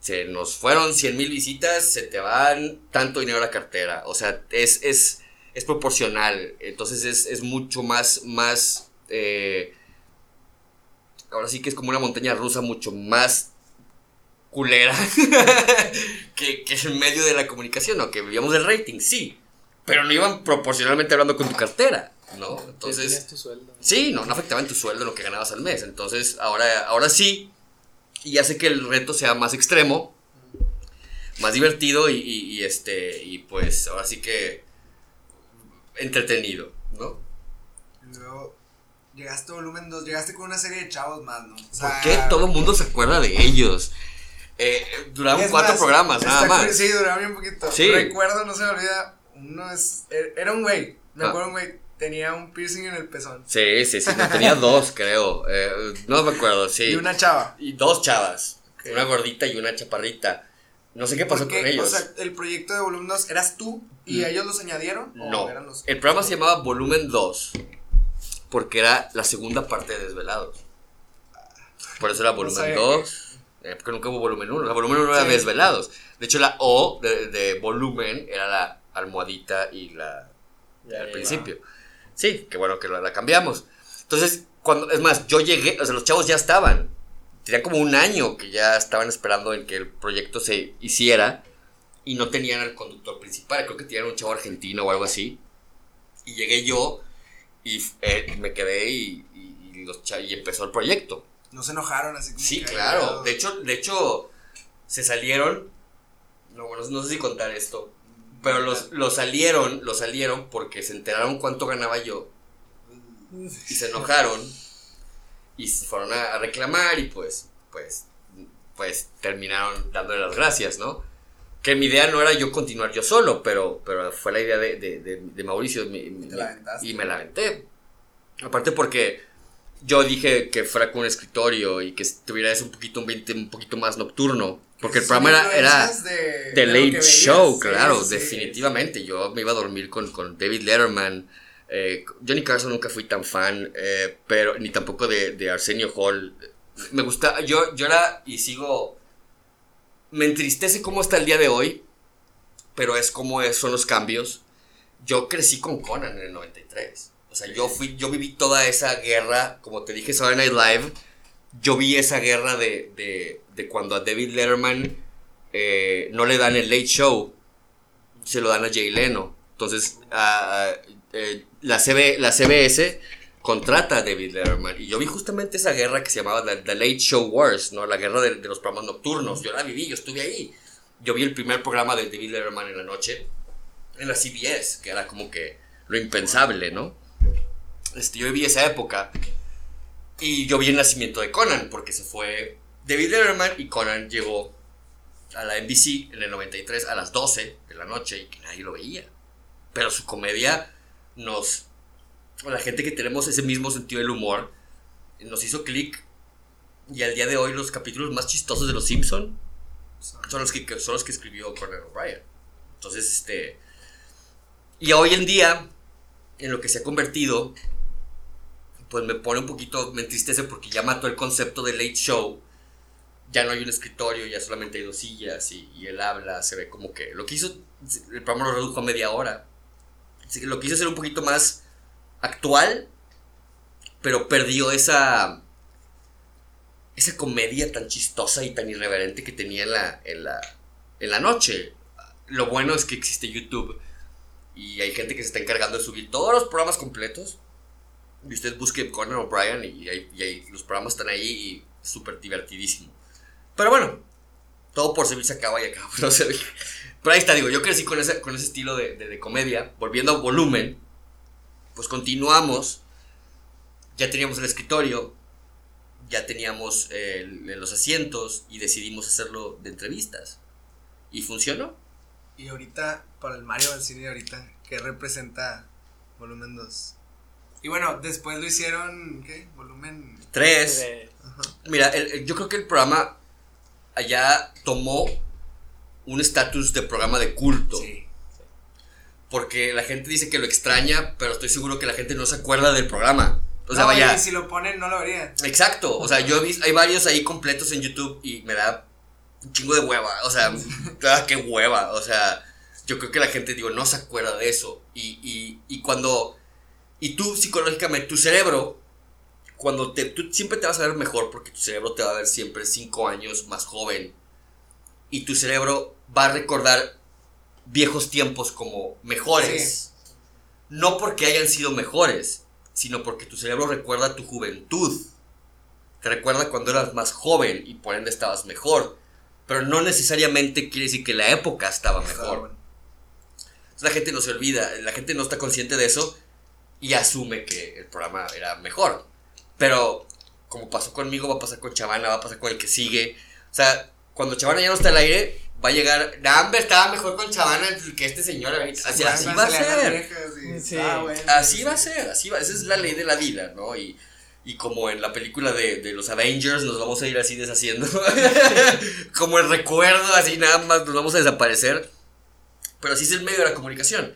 se nos fueron 100 mil visitas, se te van tanto dinero a la cartera. O sea, es, es, es proporcional. Entonces es, es mucho más, más, eh, ahora sí que es como una montaña rusa mucho más culera que, que en medio de la comunicación, ¿no? Que vivíamos del rating, sí. Pero no iban proporcionalmente hablando con tu cartera, ¿no? Entonces, tu sueldo. Sí, no, no afectaba en tu sueldo lo que ganabas al mes. Entonces, ahora, ahora sí. Y hace que el reto sea más extremo, más divertido y, y- y, este. Y pues ahora sí que. entretenido, ¿no? Y luego llegaste a volumen 2, llegaste con una serie de chavos más, ¿no? O ¿Por qué todo el mundo se acuerda de ellos? Eh, duraron cuatro más, programas, nada más. Sí, duraron bien poquito. Sí. Recuerdo, no se me olvida, uno es, er- era un güey, me Ah. acuerdo un güey, tenía un piercing en el pezón. Sí, sí, sí. no, tenía dos, creo. Eh, no me acuerdo, sí. Y una chava. Y dos chavas. Una gordita y una chaparrita. No sé qué pasó Porque, con ellos. O sea, el proyecto de volumen 2, ¿eras tú y Mm. ellos los añadieron? No. ¿O eran los... El programa se llamaba Volumen 2 porque era la segunda parte de Desvelados. Por eso era Volumen sabía 2. eh, porque nunca hubo Volumen 1. La Volumen 1 era. Desvelados. De hecho, la O de, de volumen era la almohadita y la Ya, al principio. Sí, qué bueno que la, la cambiamos. Entonces, cuando, es más, yo llegué, o sea, los chavos ya estaban. Tenía como un año que ya estaban esperando en que el proyecto se hiciera y no tenían al conductor principal. Creo que tenían un chavo argentino o algo así. Y llegué yo y eh, me quedé y, y- y los y empezó el proyecto. No se enojaron así como Sí, que, claro. De hecho, de hecho, se salieron. No, bueno, no sé si contar esto. Pero los, los salieron, los salieron porque se enteraron cuánto ganaba yo. Y se enojaron. Y se fueron a, a reclamar y pues, pues, pues terminaron dándole las gracias, ¿no? Que mi idea no era yo continuar yo solo, pero, pero fue la idea de, de, de- de Mauricio mi- mi- y me la aventé. Aparte porque yo dije que fuera con un escritorio y que tuviera eso un poquito, un poquito más nocturno. Porque el programa era, era de, The Late veías. Show, Sí, claro, sí. definitivamente. Yo me iba a dormir con, con David Letterman. eh, Johnny Carson nunca fui tan fan, eh, pero ni tampoco de, de Arsenio Hall. Me gusta, yo, yo era y sigo. Me entristece cómo está el día de hoy, pero es como son los cambios. Yo crecí con Conan en el 93. O sea, yo fui, yo viví toda esa guerra, como te dije, Saturday Night Live. Yo vi esa guerra de, de, de cuando a David Letterman eh, no le dan el late show, se lo dan a Jay Leno. Entonces, a- a- eh, la, CB, la CBS contrata a David Letterman. Y yo vi justamente esa guerra que se llamaba The, Late Show Wars, ¿no? La guerra de, los programas nocturnos. Yo la viví, yo estuve ahí. Yo vi el primer programa de David Letterman en la noche, en la CBS, que era como que lo impensable, ¿no? Este, yo viví esa época. Y yo vi el nacimiento de Conan, porque se fue David Letterman y Conan llegó a la NBC en el 93 a las 12 de la noche y nadie lo veía. Pero su comedia nos... La gente que tenemos ese mismo sentido del humor nos hizo clic y al día de hoy los capítulos más chistosos de Los Simpson son los que, son los que escribió Conan O'Brien. Entonces, este... Y hoy en día, en lo que se ha convertido, pues me pone un poquito, me entristece porque ya mató el concepto de late show. Ya no hay un escritorio, ya solamente hay dos sillas y, y él habla, se ve como que... Lo que hizo, el programa lo redujo a media hora. Así que lo quiso hacer un poquito más actual, pero perdió esa esa comedia tan chistosa y tan irreverente que tenía en la, la, la noche. Lo bueno es que existe YouTube y hay gente que se está encargando de subir todos los programas completos. Y usted busque Conan O'Brien y, y, los programas están ahí y súper divertidísimo. Pero bueno, todo por servir se acaba y acaba. Pero ahí está, digo, yo crecí con ese, con ese estilo de, de, de comedia. Volviendo a volumen, pues continuamos. Ya teníamos el escritorio, ya teníamos eh, los asientos y decidimos hacerlo de entrevistas. ¿Y funcionó? Y ahorita, para el Mario Balcini, ahorita, ¿qué representa volumen 2? Y bueno, después lo hicieron, ¿qué? Volumen 3. Mira, yo creo que el programa allá tomó un estatus de programa de culto. Sí. Porque la gente dice que lo extraña, pero estoy seguro que la gente no se acuerda del programa. O sea, vaya. si lo ponen, no lo vería. Exacto. O sea, yo he visto, hay varios ahí completos en YouTube y me da un chingo de hueva. O sea, ah, qué hueva. O sea, yo creo que la gente, digo, no se acuerda de eso. Y, y, y cuando. Y tú, psicológicamente, tu cerebro, cuando te. Tú siempre te vas a ver mejor porque tu cerebro te va a ver siempre cinco años más joven. Y tu cerebro va a recordar viejos tiempos como mejores. No porque hayan sido mejores, sino porque tu cerebro recuerda tu juventud. Te recuerda cuando eras más joven y por ende estabas mejor. Pero no necesariamente quiere decir que la época estaba mejor. la gente no se olvida, la gente no está consciente de eso y asume que el programa era mejor. Pero como pasó conmigo, va a pasar con Chavana, va a pasar con el que sigue. O sea, cuando Chavana ya no está al aire, va a llegar. Nambe estaba mejor con Chavana que este señor. Así, así va a ser. Así va a ser, así va. Esa es la ley de la vida, ¿no? Y, y como en la película de, de, los Avengers, nos vamos a ir así deshaciendo. como el recuerdo, así nada más, nos vamos a desaparecer. Pero así es el medio de la comunicación.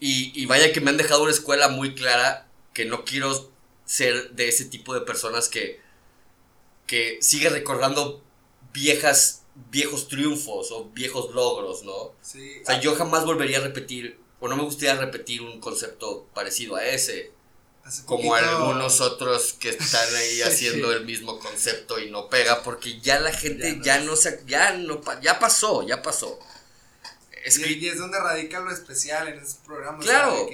Y, y vaya que me han dejado una escuela muy clara que no quiero ser de ese tipo de personas que, que sigue recordando viejas viejos triunfos o viejos logros, ¿no? Sí. O sea, yo jamás volvería a repetir, o no me gustaría repetir un concepto parecido a ese. como algunos otros que están ahí haciendo el mismo concepto y no pega, porque ya la gente ya no, se, ya no, ya pasó, ya pasó. Es y, es donde radica lo especial en esos programas. Claro.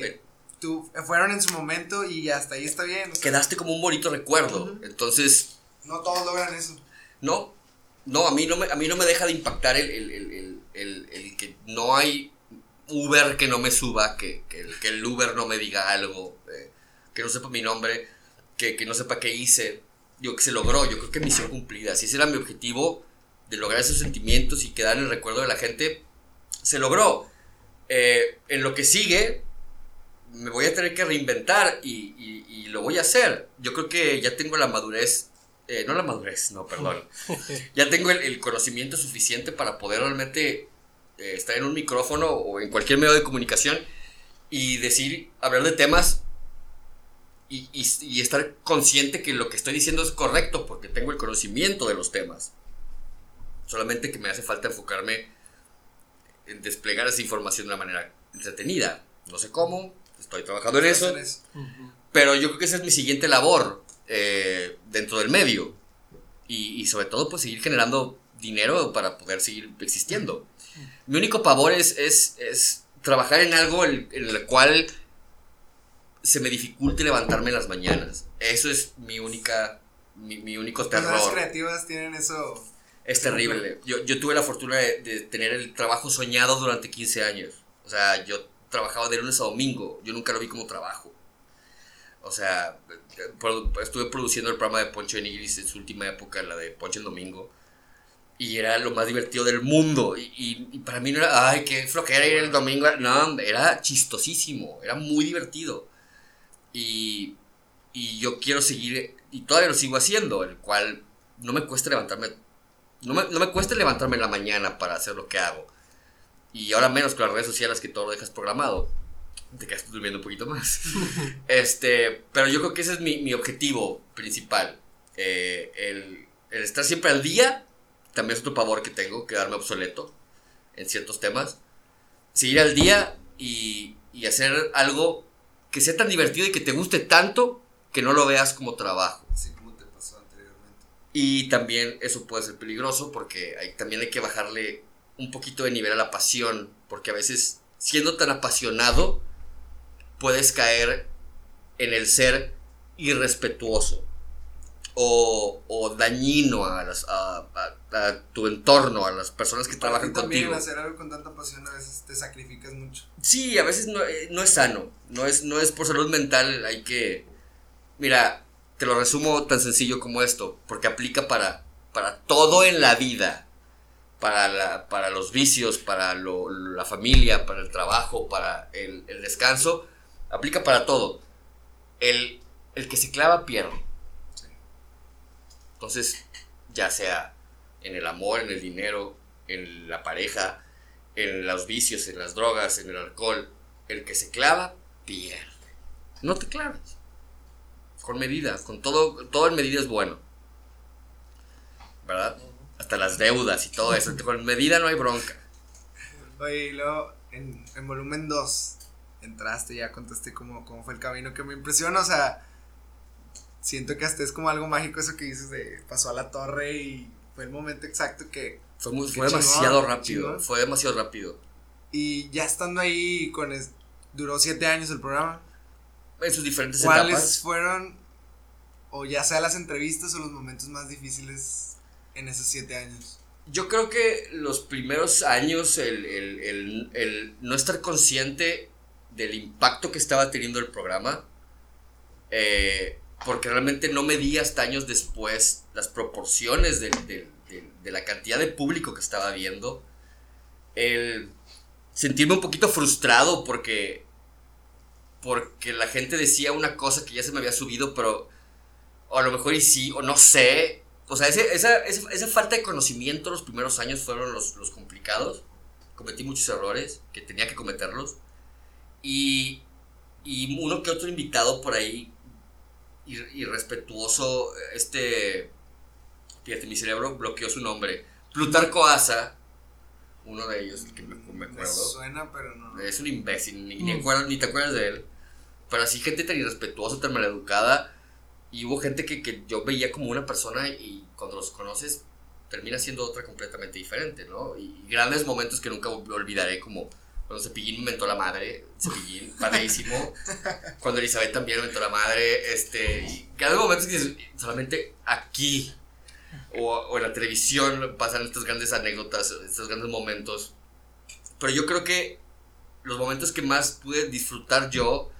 tú, fueron en su momento y hasta ahí está bien. Quedaste como un bonito recuerdo. Entonces. No todos logran eso. No, no, a mí no me, a mí no me deja de impactar el, que no hay Uber que no me suba, que, que, el Uber no me diga algo, eh, que no sepa mi nombre, que, no sepa qué hice. Yo que se logró, yo creo que misión cumplida. Si ese era mi objetivo, de lograr esos sentimientos y quedar en el recuerdo de la gente, se logró. Eh, en lo que sigue, me voy a tener que reinventar y, y, lo voy a hacer. Yo creo que ya tengo la madurez eh, no la madurez, no, perdón. ya tengo el, conocimiento suficiente para poder realmente eh, estar en un micrófono o en cualquier medio de comunicación y decir, hablar de temas y, y, estar consciente que lo que estoy diciendo es correcto porque tengo el conocimiento de los temas. Solamente que me hace falta enfocarme en desplegar esa información de una manera entretenida. No sé cómo, estoy trabajando en eso. Pero yo creo que esa es mi siguiente labor. Eh, dentro del medio. Y, sobre todo, pues seguir generando dinero para poder seguir existiendo. Mi único pavor es, es, trabajar en algo en, el cual se me dificulte levantarme en las mañanas. Eso es mi única, mi, único terror. Las creativas tienen eso. Es terrible. Yo, yo tuve la fortuna de, de, tener el trabajo soñado durante 15 años. O sea, yo trabajaba de lunes a domingo. Yo nunca lo vi como trabajo. O sea, estuve produciendo el programa de Poncho de Nigris en su última época, la de Poncho el Domingo. Y era lo más divertido del mundo. Y, para mí no era, ay, qué flojera ir el domingo. No, era chistosísimo, era muy divertido. Y, y yo quiero seguir, y todavía lo sigo haciendo, el cual no me cuesta levantarme, no me, no me cuesta levantarme en la mañana para hacer lo que hago. Y ahora menos con las redes sociales que todo lo dejas programado te quedas durmiendo un poquito más. este, pero yo creo que ese es mi, mi objetivo principal. Eh, el, el, estar siempre al día, también es otro pavor que tengo, quedarme obsoleto en ciertos temas. Seguir al día y, y hacer algo que sea tan divertido y que te guste tanto que no lo veas como trabajo. Así como te pasó anteriormente. Y también eso puede ser peligroso porque hay, también hay que bajarle un poquito de nivel a la pasión, porque a veces siendo tan apasionado, puedes caer en el ser irrespetuoso o, o dañino a, las, a, a, tu entorno, a las personas que trabajan también contigo. hacer algo con tanta pasión a veces te sacrificas mucho. Sí, a veces no, eh, no es sano, no es, no es por salud mental, hay que... Mira, te lo resumo tan sencillo como esto, porque aplica para, para todo en la vida. Para, la, para los vicios, para lo, la familia, para el trabajo, para el, el descanso aplica para todo. El, el que se clava pierde. Entonces, ya sea en el amor, en el dinero, en la pareja, en los vicios, en las drogas, en el alcohol, el que se clava pierde. No te claves. Con medida, con todo, todo en medida es bueno. ¿Verdad? Hasta las deudas y todo eso. Con medida no hay bronca. Oye, y luego en, en volumen 2 entraste, ya contaste cómo, cómo fue el camino que me impresiona, o sea, siento que hasta es como algo mágico eso que dices de pasó a la torre y fue el momento exacto que... Fue, fue demasiado rápido, fue demasiado rápido. Y ya estando ahí, con duró siete años el programa. En sus diferentes ¿Cuáles fueron, o ya sea las entrevistas o los momentos más difíciles en esos siete años? Yo creo que los primeros años, el, el, el, el no estar consciente del impacto que estaba teniendo el programa, eh, porque realmente no medí hasta años después las proporciones de, la cantidad de público que estaba viendo, el sentirme un poquito frustrado porque, porque la gente decía una cosa que ya se me había subido, pero o a lo mejor y sí, o no sé. O sea, esa, esa, falta de conocimiento los primeros años fueron los, los complicados. Cometí muchos errores que tenía que cometerlos. Y, y uno que otro invitado por ahí, irrespetuoso, este, fíjate, mi cerebro bloqueó su nombre, Plutarco Asa, uno de ellos, que me, acuerdo. suena, pero no. Es un imbécil, ni, ni, ni, te acuerdas de él. Pero así gente tan irrespetuosa, tan maleducada. Y hubo gente que, que yo veía como una persona y cuando los conoces termina siendo otra completamente diferente, ¿no? Y grandes momentos que nunca olvidaré como cuando Cepillín inventó la madre, Cepillín, padrísimo. Cuando Elizabeth también inventó la madre, este, y cada momento que solamente aquí o, o, en la televisión pasan estas grandes anécdotas, estos grandes momentos. Pero yo creo que los momentos que más pude disfrutar yo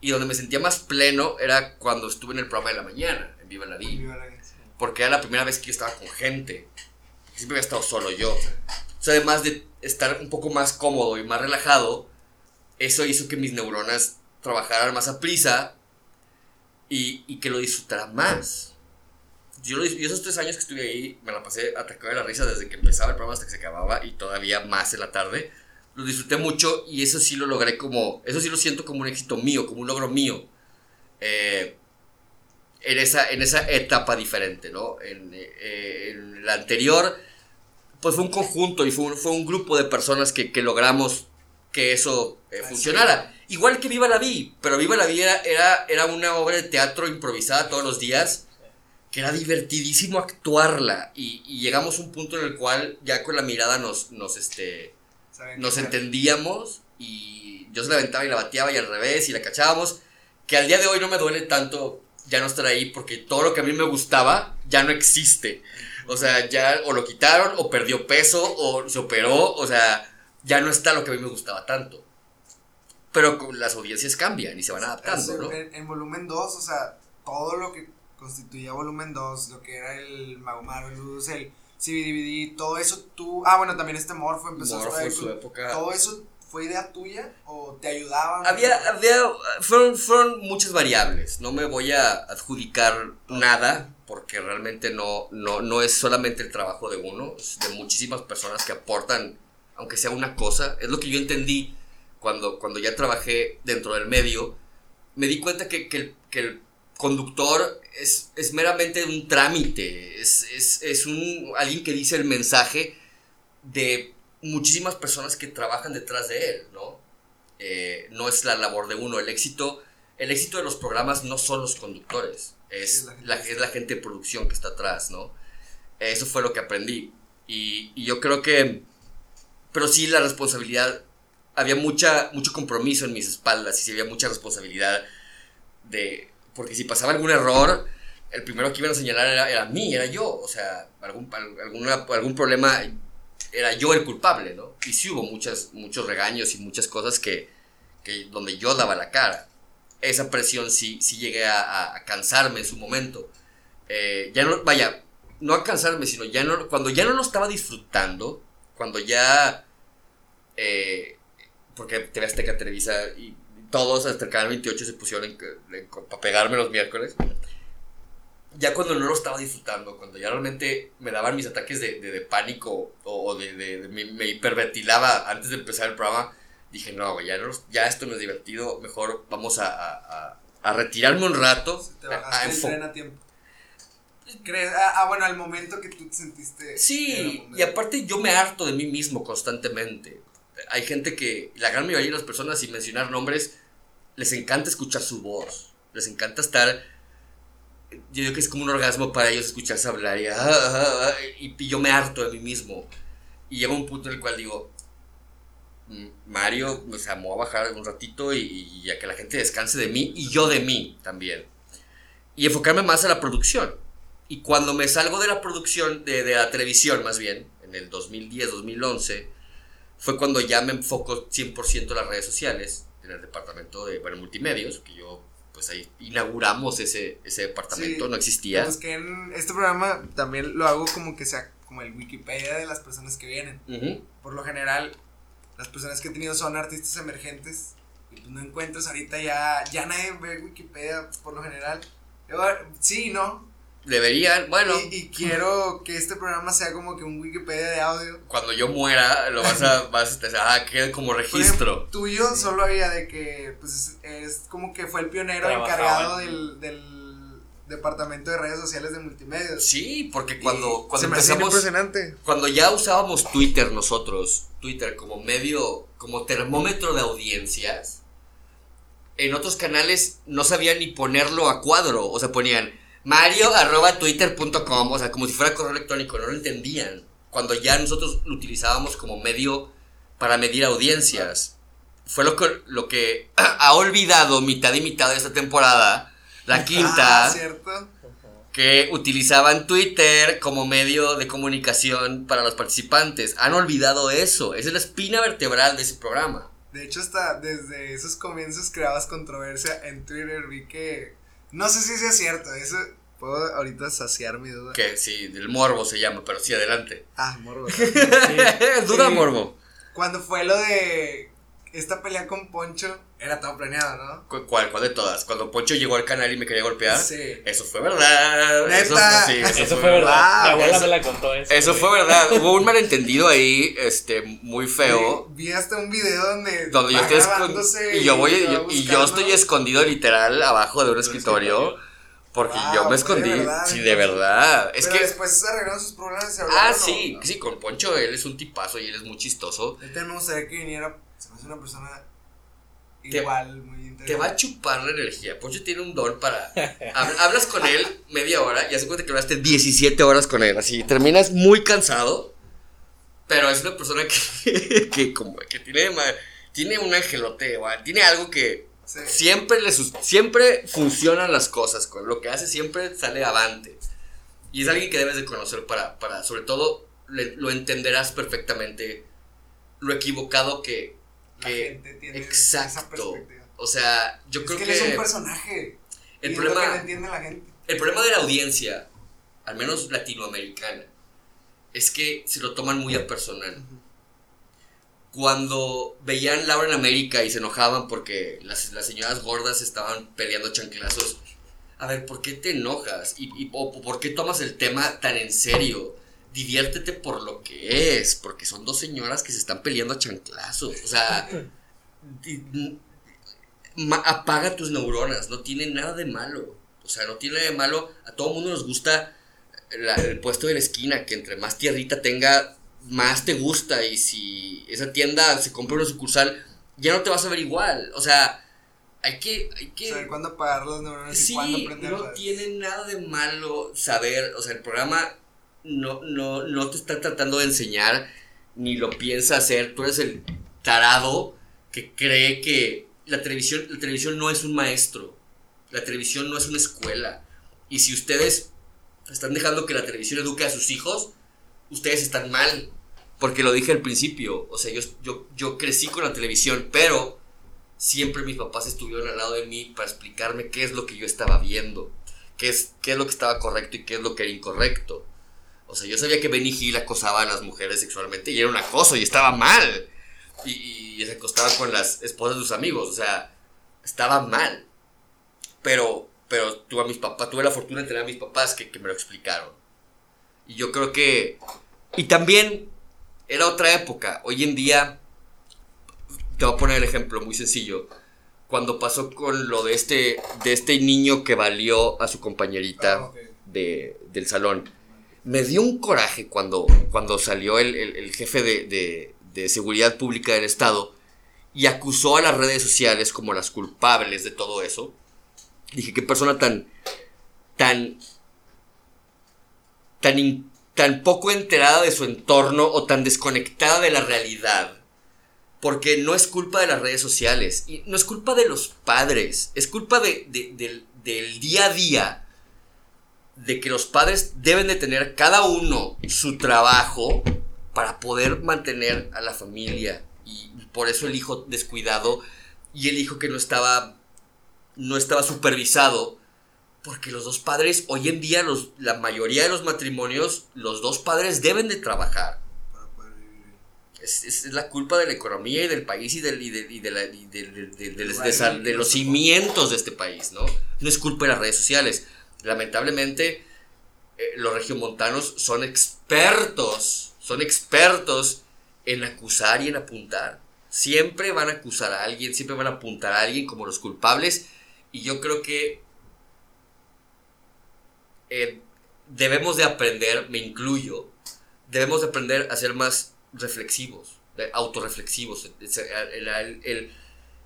y donde me sentía más pleno era cuando estuve en el programa de la mañana, en Viva la Vida. Porque era la primera vez que yo estaba con gente. Siempre había estado solo yo. Sea, además de estar un poco más cómodo y más relajado, eso hizo que mis neuronas trabajaran más a prisa y, y que lo disfrutara más. Yo, esos tres años que estuve ahí me la pasé atacado de la risa desde que empezaba el programa hasta que se acababa y todavía más en la tarde. Lo disfruté mucho y eso sí lo logré como, eso sí lo siento como un éxito mío, como un logro mío. Eh, en, esa, en esa etapa diferente, ¿no? En, eh, en la anterior pues fue un conjunto y fue un, fue un grupo de personas que, que logramos que eso eh, funcionara. Igual que Viva la Vi, pero Viva la Vi era, era, una obra de teatro improvisada todos los días, que era divertidísimo actuarla y, y, llegamos a un punto en el cual ya con la mirada nos, nos, este, nos entendíamos y yo se la aventaba y la bateaba y al revés y la cachábamos, que al día de hoy no me duele tanto ya no estar ahí porque todo lo que a mí me gustaba ya no existe. O sea, ya o lo quitaron, o perdió peso, o se operó, o sea, ya no está lo que a mí me gustaba tanto. pero las audiencias cambian y se van adaptando, ¿no? en, en volumen 2, o sea, todo lo que constituía volumen 2, lo que era el Mago Marvelous, el CBDVD, todo eso tú. Ah, bueno, también este Morfo empezó a estar su época. ¿Todo eso fue idea tuya o te ayudaban? Había, había, fueron, fueron muchas variables. No me voy a adjudicar nada porque realmente no, no, no es solamente el trabajo de uno, es de muchísimas personas que aportan, aunque sea una cosa. Es lo que yo entendí cuando, cuando ya trabajé dentro del medio. Me di cuenta que, que el, que el conductor es, es meramente un trámite, es, es, es un, alguien que dice el mensaje de muchísimas personas que trabajan detrás de él, ¿no? Eh, no es la labor de uno. El éxito, el éxito de los programas no son los conductores, es, la gente. la, es la gente de producción que está atrás, ¿no? Eso fue lo que aprendí. Y, y yo creo que, pero sí la responsabilidad, había mucha, mucho compromiso en mis espaldas y sí había mucha responsabilidad de, porque si pasaba algún error, el primero que iban a señalar era, era mí, era yo, o sea, algún, al- alguna, algún problema era yo el culpable, ¿no? Y sí hubo muchas, muchos regaños y muchas cosas que, que donde yo daba la cara. Esa presión sí, sí llegué a, cansarme en su momento. Eh, ya no, vaya, no a cansarme, sino ya no, cuando ya no lo estaba disfrutando, cuando ya, eh, porque TV Azteca Televisa y todos hasta el canal 28 se pusieron para pegarme los miércoles. Ya cuando no lo estaba disfrutando, cuando ya realmente me daban mis ataques de, de- de pánico o, de, de- me, me hiperventilaba antes de empezar el programa, dije, no, ya, no, ya esto no es divertido, mejor vamos a, a- retirarme un rato. Te bajaste el enfo- tren a tiempo. ¿Crees? Ah, ah, bueno, al momento que tú te sentiste. Sí, y aparte yo me harto de mí mismo constantemente. Hay gente que, la gran mayoría de las personas, sin mencionar nombres, les encanta escuchar su voz. Les encanta estar. Yo digo que es como un orgasmo para ellos escucharse hablar y, ah, ah, ah, yo me harto de mí mismo. Y llega un punto en el cual digo, "Mm, Mario, o sea, me voy a bajar un ratito y, y a que la gente descanse de mí y yo de mí también. Y enfocarme más a la producción. Y cuando me salgo de la producción, de, de la televisión más bien, en el 2010, 2011, fue cuando ya me enfoco 100% en las redes sociales, en el departamento de bueno, multimedios, que yo, pues ahí inauguramos ese, ese departamento, Sí, no existía. Busqué en este programa también lo hago como que sea como el Wikipedia de las personas que vienen. Ujú. Por lo general, las personas que he tenido son artistas emergentes. Y pues no encuentras ahorita ya, ya nadie ve Wikipedia por lo general. Yo, Sí, ¿no? Deberían, bueno, Y, y quiero que este programa sea como que un Wikipedia de audio. cuando yo muera, lo vas a, vas a, ah, quede como ejemplo, registro. tuyo solo había de que, pues, es, es como que fue el pionero Trabajaba encargado en- del, del departamento de redes sociales de multimedia. Sí, porque cuando, Y cuando se me hacía empezamos, impresionante. cuando ya usábamos Twitter nosotros, Twitter como medio, como termómetro de audiencias, en otros canales no sabían ni ponerlo a cuadro, o sea, ponían mario arroba twitter.com, o sea, como si fuera correo electrónico, no lo entendían. Cuando ya nosotros lo utilizábamos como medio para medir audiencias. Fue lo que, lo que ha olvidado mitad y mitad de esta temporada, la quinta Ah, ¿cierto? que utilizaban Twitter como medio de comunicación para los participantes. Han olvidado eso. Esa es la espina vertebral de ese programa. De hecho, hasta desde esos comienzos creabas controversia en Twitter. Vi que. No sé si sea cierto. Eso. Puedo ahorita saciar mi duda. Que sí, del morbo se llama, pero sí, adelante. Ah, morbo. Duda Sí. morbo. Cuando fue lo de esta pelea con Poncho, era todo planeado, ¿no? ¿Cu- ¿Cuál, ¿Cuál de todas? Cuando Poncho llegó al canal y me quería golpear. Sí. Eso fue verdad. ¿Neta? Eso, fue- sí, eso Eso fue verdad. Wow, Mi abuela eso- me la contó eso. Eso güey. fue verdad. Hubo un malentendido ahí, este, muy feo. Vi, vi hasta un video donde. Donde yo estoy. Y yo voy. y yo- y yo buscando. estoy escondido literal abajo de un un escritorio. escritorio. Porque Wow, yo me de escondí. verdad, sí, de verdad. Es Pero que. después arreglaron sus problemas. Se Ah, hablaron, ¿o sí, no? sí, con Poncho él es un tipazo y él es muy chistoso. Ahorita me gustaría que viniera. Se me hace una persona. Te- Igual, muy interesante. Te va a chupar la energía. Poncho tiene un don para. hab- Hablas con él media hora y hace cuenta que hablaste 17 horas con él. Así terminas muy cansado. Pero es una persona que, que, como, que tiene, tiene un angelote, ¿va? tiene algo que Sí. siempre, le siempre funcionan las cosas. Con lo que hace siempre sale avante. Y es alguien que debes de conocer para, para sobre todo, le- lo entenderás perfectamente lo equivocado que, la gente tiene exacto. esa perspectiva. O sea, yo es creo que, que. él es un personaje. el problema, que entiende la gente. el problema de la audiencia, al menos latinoamericana, es que se lo toman muy a personal. Cuando veían Laura en América y se enojaban porque las, las señoras gordas estaban peleando chanclazos, a ver, ¿por qué te enojas? ¿Y, y- o por qué tomas el tema tan en serio? Diviértete por lo que es, porque son dos señoras que se están peleando a chanclazos. O sea, ma- apaga tus neuronas, no tiene nada de malo. O sea, no tiene nada de malo. A todo mundo nos gusta el puesto de la esquina, que entre más tierrita tenga, más te gusta. Y si esa tienda se compra una sucursal, ya no te vas a ver igual. O sea, hay que... Hay que Saber cuándo apagar las neuronas y Sí, cuándo no tiene nada de malo saber, o sea, el programa no, no, no te está tratando de enseñar, ni lo piensa hacer, tú eres el tarado que cree que la televisión, la televisión no es un maestro, la televisión no es una escuela, y si ustedes están dejando que la televisión eduque a sus hijos, ustedes están mal, porque lo dije al principio, o sea, yo, yo, crecí con la televisión, pero siempre mis papás estuvieron al lado de mí para explicarme qué es lo que yo estaba viendo, qué es, qué es lo que estaba correcto y qué es lo que era incorrecto. O sea, yo sabía que Benny Hill acosaba a las mujeres sexualmente y era un acoso y estaba mal. Y, y se acostaba con las esposas de sus amigos, o sea, estaba mal. Pero, pero tuve a mis papás, tuve la fortuna de tener a mis papás que, que me lo explicaron. Y yo creo que... Y también era otra época. Hoy en día, te voy a poner el ejemplo muy sencillo. Cuando pasó con lo de este, de este niño que valió a su compañerita Ah, de, del salón, me dio un coraje cuando, cuando salió el, el- el jefe de, de- de seguridad pública del Estado y acusó a las redes sociales como las culpables de todo eso. Dije, qué persona tan, tan, tan, tan poco enterada de su entorno o tan desconectada de la realidad. Porque no es culpa de las redes sociales, y no es culpa de los padres, es culpa de, de- del, del día a día, de que los padres deben de tener cada uno su trabajo para poder mantener a la familia. Y por eso el hijo descuidado y el hijo que no estaba, no estaba supervisado. Porque los dos padres, hoy en día, los, la mayoría de los matrimonios, los dos padres deben de trabajar. Es, es- es la culpa de la economía y del país y, del, y, de, y de la- y de, de los cimientos de este país, ¿no? No es culpa de las redes sociales. Lamentablemente, eh, los regiomontanos son expertos, son expertos en acusar y en apuntar. Siempre van a acusar a alguien, siempre van a apuntar a alguien como los culpables. Y yo creo que eh, debemos de aprender, me incluyo, debemos de aprender a ser más reflexivos, autorreflexivos. El, el- el-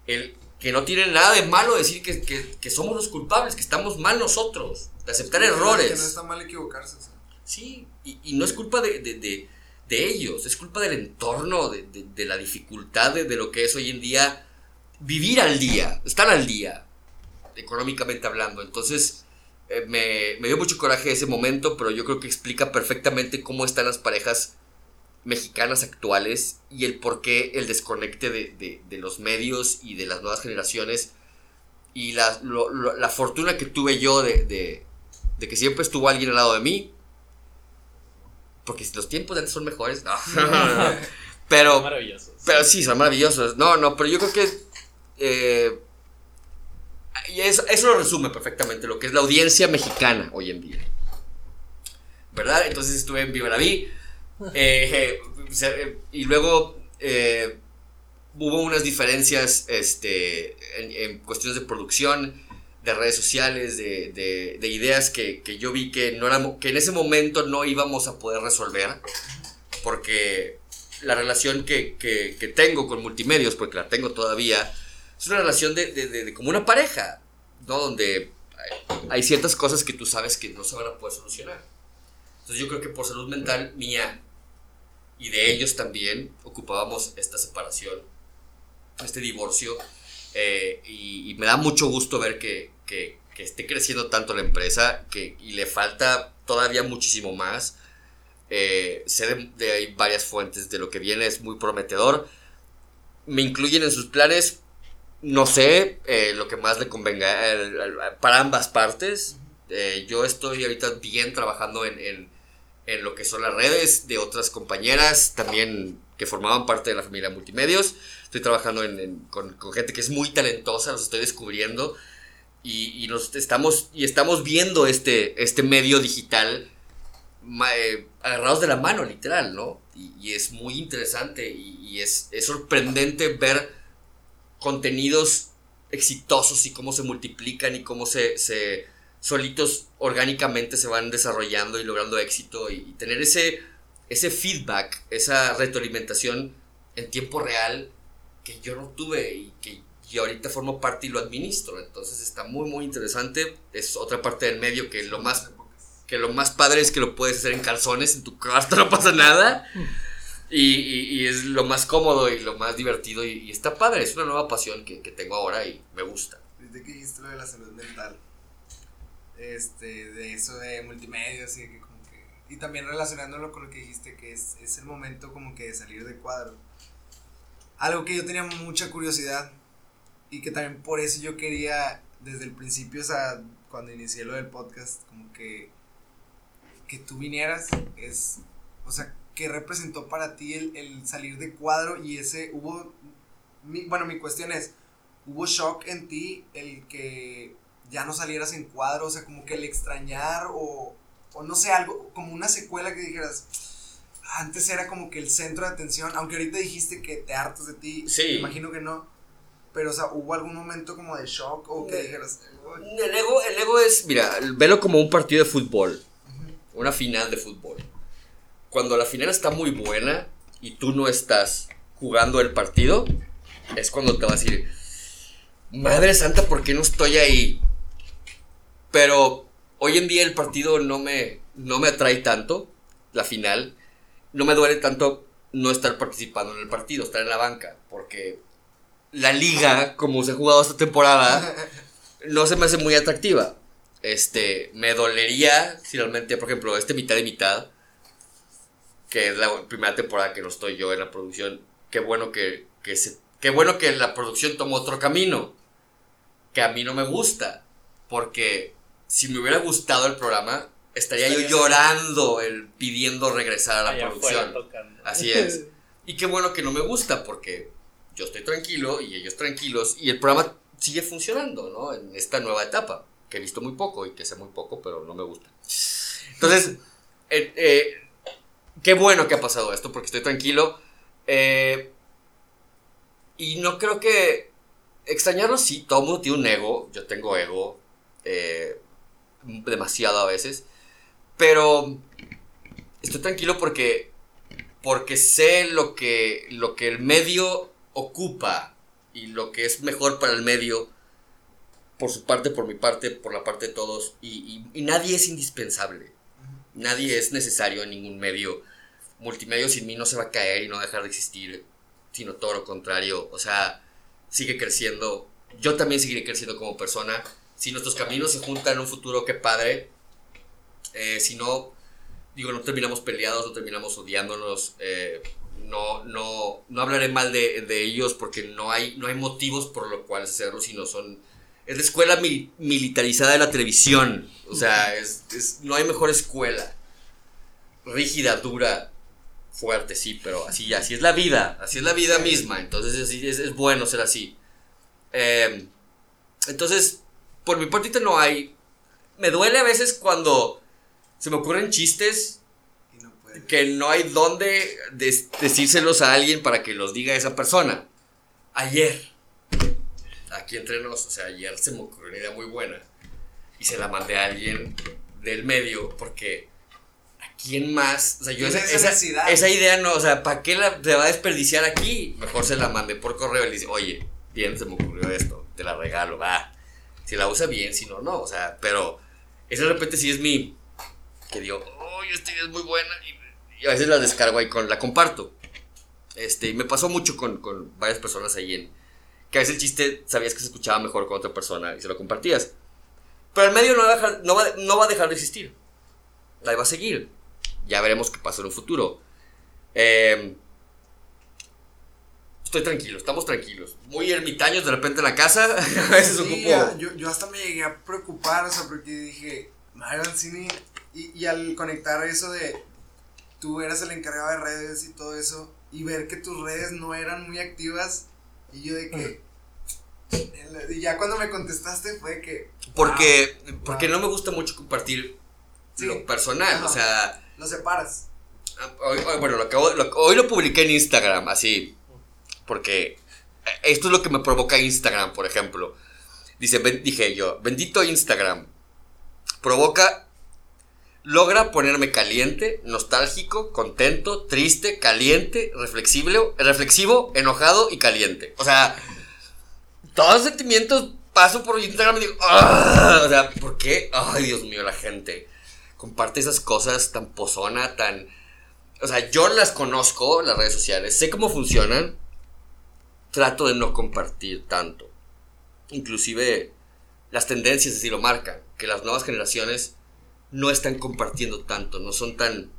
el- que no tiene nada de malo decir que, que- que somos los culpables, que estamos mal nosotros, de aceptar errores. Que no está mal equivocarse. Sí, y, y no es culpa de, de- de- de ellos, es culpa del entorno, de, la dificultad de, de lo que es hoy en día vivir al día, estar al día, económicamente hablando. Entonces, me, me dio mucho coraje ese momento, pero yo creo que explica perfectamente cómo están las parejas mexicanas actuales y el por qué el desconecte de, de- de los medios y de las nuevas generaciones y la, lo- lo- la fortuna que tuve yo de, de- de que siempre estuvo alguien al lado de mí. Porque los tiempos de antes son mejores. No. pero, Maravillosos. pero sí, son maravillosos. No, no, pero yo creo que. eh, y eso, eso lo resume perfectamente lo que es la audiencia mexicana hoy en día. ¿Verdad? Entonces estuve en Viva la Vi. eh, y luego eh, hubo unas diferencias este, en, en cuestiones de producción, de redes sociales, de, de- de ideas que, que yo vi que, no éramos, que en ese momento no íbamos a poder resolver. Porque la relación que, que- que tengo con multimedios, porque la tengo todavía, es una relación de, de- de- de como una pareja, ¿no? Donde hay, hay ciertas cosas que tú sabes que no se van a poder solucionar. Entonces yo creo que por salud mental mía y de ellos también ocupábamos esta separación, este divorcio. eh, y, y me da mucho gusto ver que, que- que esté creciendo tanto la empresa que, y le falta todavía muchísimo más. Eh, sé de, de hay varias fuentes de lo que viene, es muy prometedor. me incluyen en sus planes, no sé eh, lo que más le convenga eh, para ambas partes. Eh, yo estoy ahorita bien trabajando en, en, lo que son las redes de otras compañeras, también que formaban parte de la familia Multimedios. Estoy trabajando en, con, gente que es muy talentosa, los estoy descubriendo y, nos estamos, y estamos viendo este, este medio digital agarrados de la mano, literal, ¿no? Y, y es muy interesante y, y es, es sorprendente ver contenidos exitosos y cómo se multiplican y cómo se, se solitos orgánicamente se van desarrollando y logrando éxito y, y, tener ese, ese feedback, esa retroalimentación en tiempo real que yo no tuve y que yo ahorita formo parte y lo administro. Entonces está muy, muy interesante. Es otra parte del medio que lo más, que lo más padre es que lo puedes hacer en calzones, en tu cuarto no pasa nada. Y, y, y, es lo más cómodo y lo más divertido y, está padre, es una nueva pasión que, que tengo ahora y me gusta. Desde que dijiste lo de la salud mental, este, de eso de multimedia, así que como que, y también relacionándolo con lo que dijiste, que es, es el momento como que de salir de cuadro. Algo que yo tenía mucha curiosidad y que también por eso yo quería desde el principio, o sea, cuando inicié lo del podcast, como que, que tú vinieras, es, o sea, que representó para ti el, el, salir de cuadro y ese hubo mi, bueno mi cuestión es hubo shock en ti el que ya no salieras en cuadro o sea como que el extrañar o, o no sé algo como una secuela que dijeras antes era como que el centro de atención aunque ahorita dijiste que te hartas de ti sí. imagino que no pero o sea hubo algún momento como de shock o que dijeras el ego el ego es mira velo como un partido de fútbol uh -huh. una final de fútbol cuando la final está muy buena y tú no estás jugando el partido, es cuando te vas a decir, Madre Santa, ¿por qué no estoy ahí? Pero hoy en día el partido no me, no me atrae tanto, la final, no me duele tanto no estar participando en el partido, estar en la banca, porque la liga, como se ha jugado esta temporada, no se me hace muy atractiva. Este, me dolería si realmente, por ejemplo, este mitad y mitad, que es la primera temporada que no estoy yo en la producción, qué bueno que, que se, qué bueno que la producción tomó otro camino, que a mí no me gusta, porque si me hubiera gustado el programa, estaría yo llorando, el, pidiendo regresar a la producción. Así es. Y qué bueno que no me gusta, porque yo estoy tranquilo y ellos tranquilos, y el programa sigue funcionando, ¿no? En esta nueva etapa, que he visto muy poco y que sé muy poco, pero no me gusta. Entonces, eh, eh, qué bueno que ha pasado esto porque estoy tranquilo. Eh, y no creo que extrañarlo, sí, todo mundo tiene un ego. Yo tengo ego. Eh, demasiado a veces. Pero estoy tranquilo porque, porque sé lo que, lo que el medio ocupa y lo que es mejor para el medio. Por su parte, por mi parte, por la parte de todos. Y, y, y nadie es indispensable. Nadie es necesario en ningún medio. Multimedia sin mí no se va a caer y no dejar de existir, sino todo lo contrario. O sea, sigue creciendo. Yo también seguiré creciendo como persona. Si nuestros caminos se juntan en un futuro, qué padre. Eh, si no, digo, no terminamos peleados, no terminamos odiándonos. Eh, no, no, no hablaré mal de, de, ellos porque no hay, no hay motivos por los cuales hacerlo, sino son es la escuela mil, militarizada de la televisión. O sea, no hay mejor escuela. Rígida, dura, fuerte, sí, pero así, así es la vida. Así es la vida misma. Entonces así, es, es, bueno ser así. Eh, entonces, por mi partita no hay. Me duele a veces cuando se me ocurren chistes no que no hay dónde des, decírselos a alguien para que los diga esa persona. Ayer aquí entre nos, o sea, ayer se me ocurrió una idea muy buena y se la mandé a alguien del medio porque ¿a quién más? O sea, yo esa, esa, esa, idea no, o sea, ¿para qué la se va a desperdiciar aquí? Mejor se la mandé por correo y le dice, oye, bien, se me ocurrió esto, te la regalo, va. Si la usa bien, si no, no, o sea, pero esa de repente sí es mi, que digo, oye, oh, esta idea es muy buena y, y, a veces la descargo ahí, con, la comparto. Este, y me pasó mucho con, con varias personas ahí en, que a veces el chiste sabías que se escuchaba mejor con otra persona y se lo compartías. Pero el medio no va a dejar, no va, no va a dejar de existir. Ahí va a seguir. Ya veremos qué pasa en un futuro. Eh, estoy tranquilo, estamos tranquilos. Muy ermitaños de repente en la casa, a veces sí, ocupo... Yo, yo hasta me llegué a preocupar, o sea, porque dije, Mario Cine, y, y al conectar eso de, tú eras el encargado de redes y todo eso, y ver que tus redes no eran muy activas, y yo de que... Y ya cuando me contestaste fue que... Porque, porque no me gusta mucho compartir lo personal, o sea... Lo separas. Ah, hoy, bueno, lo acabo, hoy lo publiqué en Instagram, así, porque esto es lo que me provoca Instagram, por ejemplo. Dice, dije yo, bendito Instagram, provoca, logra ponerme caliente, nostálgico, contento, triste, caliente, reflexivo, reflexivo, enojado y caliente. O sea, todos los sentimientos paso por Instagram y digo, ¡ah! O sea, ¿por qué? Ay, Dios mío, la gente comparte esas cosas tan pozona, tan... O sea, yo las conozco, las redes sociales, sé cómo funcionan, trato de no compartir tanto. Inclusive las tendencias así lo marcan, que las nuevas generaciones no están compartiendo tanto, no son tan...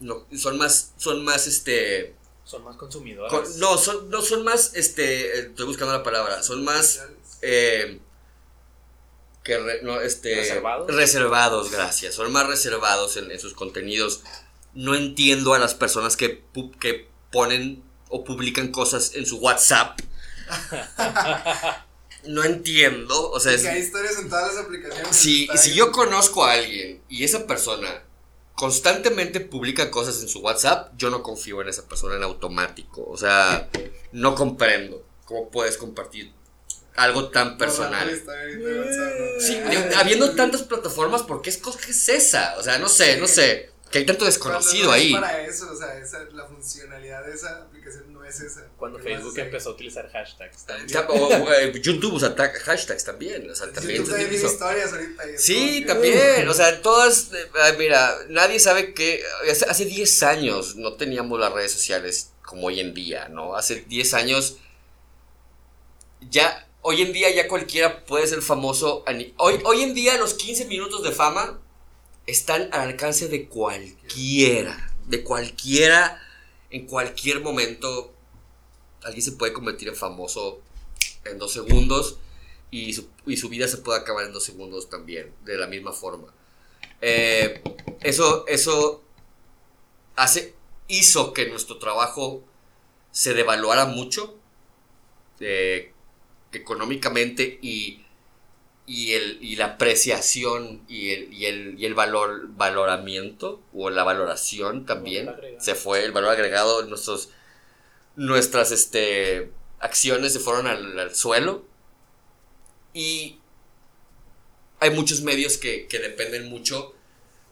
No, son más, son más, este... Son más consumidores. no, son, no, son más, este, estoy buscando la palabra, son más... Eh, que no, este, ¿Reservados? reservados, gracias. Son más reservados en, sus contenidos. No entiendo a las personas que, que ponen o publican cosas en su WhatsApp. no entiendo. O sea, hay historias en todas las aplicaciones. Si, si yo conozco a alguien y esa persona constantemente publica cosas en su WhatsApp, yo no confío en esa persona en automático. O sea, no comprendo cómo puedes compartir algo tan personal. Sí, habiendo tantas plataformas, ¿por qué es, qué es esa? O sea, no sé, no sé. Que hay tanto desconocido ahí. Para eso, o sea, esa, la funcionalidad de esa aplicación no es esa. Cuando Facebook empezó a utilizar hashtags también. O, eh, YouTube usa hashtags también. O sea, también YouTube historias ahorita. Sí, también. O sea, todas. Eh, mira, nadie sabe que. Hace, hace 10 años no teníamos las redes sociales como hoy en día, ¿no? Hace 10 años. Ya Hoy en día ya cualquiera puede ser famoso. Hoy, hoy en día los 15 minutos de fama están al alcance de cualquiera. De cualquiera, en cualquier momento, alguien se puede convertir en famoso en dos segundos y su, vida se puede acabar en dos segundos también, de la misma forma. Eh, eso, eso hace, hizo que nuestro trabajo se devaluara mucho. Eh, económicamente y, y, el, y la apreciación y el, y el, y el valor, valoramiento o la valoración también se fue, el valor agregado, nuestros, nuestras este, acciones se fueron al, suelo y hay muchos medios que, que dependen mucho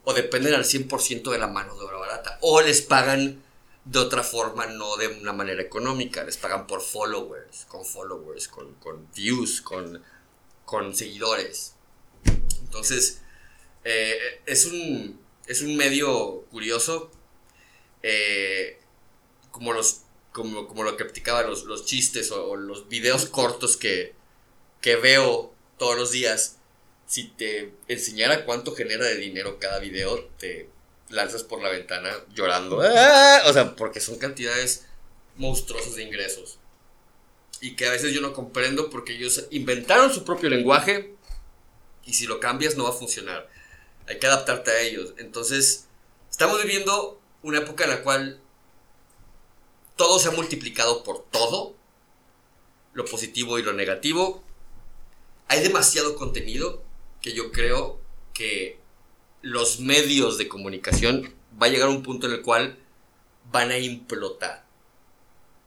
o dependen al 100% de la mano de obra barata o les pagan de otra forma, no de una manera económica. Les pagan por followers, con followers, con, views, con, con seguidores. Entonces, eh, es, un, es un medio curioso. Eh, como, los, como, como, lo que practicaba los, los chistes o, los videos cortos que, que veo todos los días. Si te enseñara cuánto genera de dinero cada video, te lanzas por la ventana llorando. ¡Ah! O sea, porque son cantidades monstruosas de ingresos. Y que a veces yo no comprendo porque ellos inventaron su propio lenguaje y si lo cambias no va a funcionar. Hay que adaptarte a ellos. Entonces, estamos viviendo una época en la cual todo se ha multiplicado por todo, lo positivo y lo negativo. Hay demasiado contenido que yo creo que los medios de comunicación va a llegar a un punto en el cual van a implotar.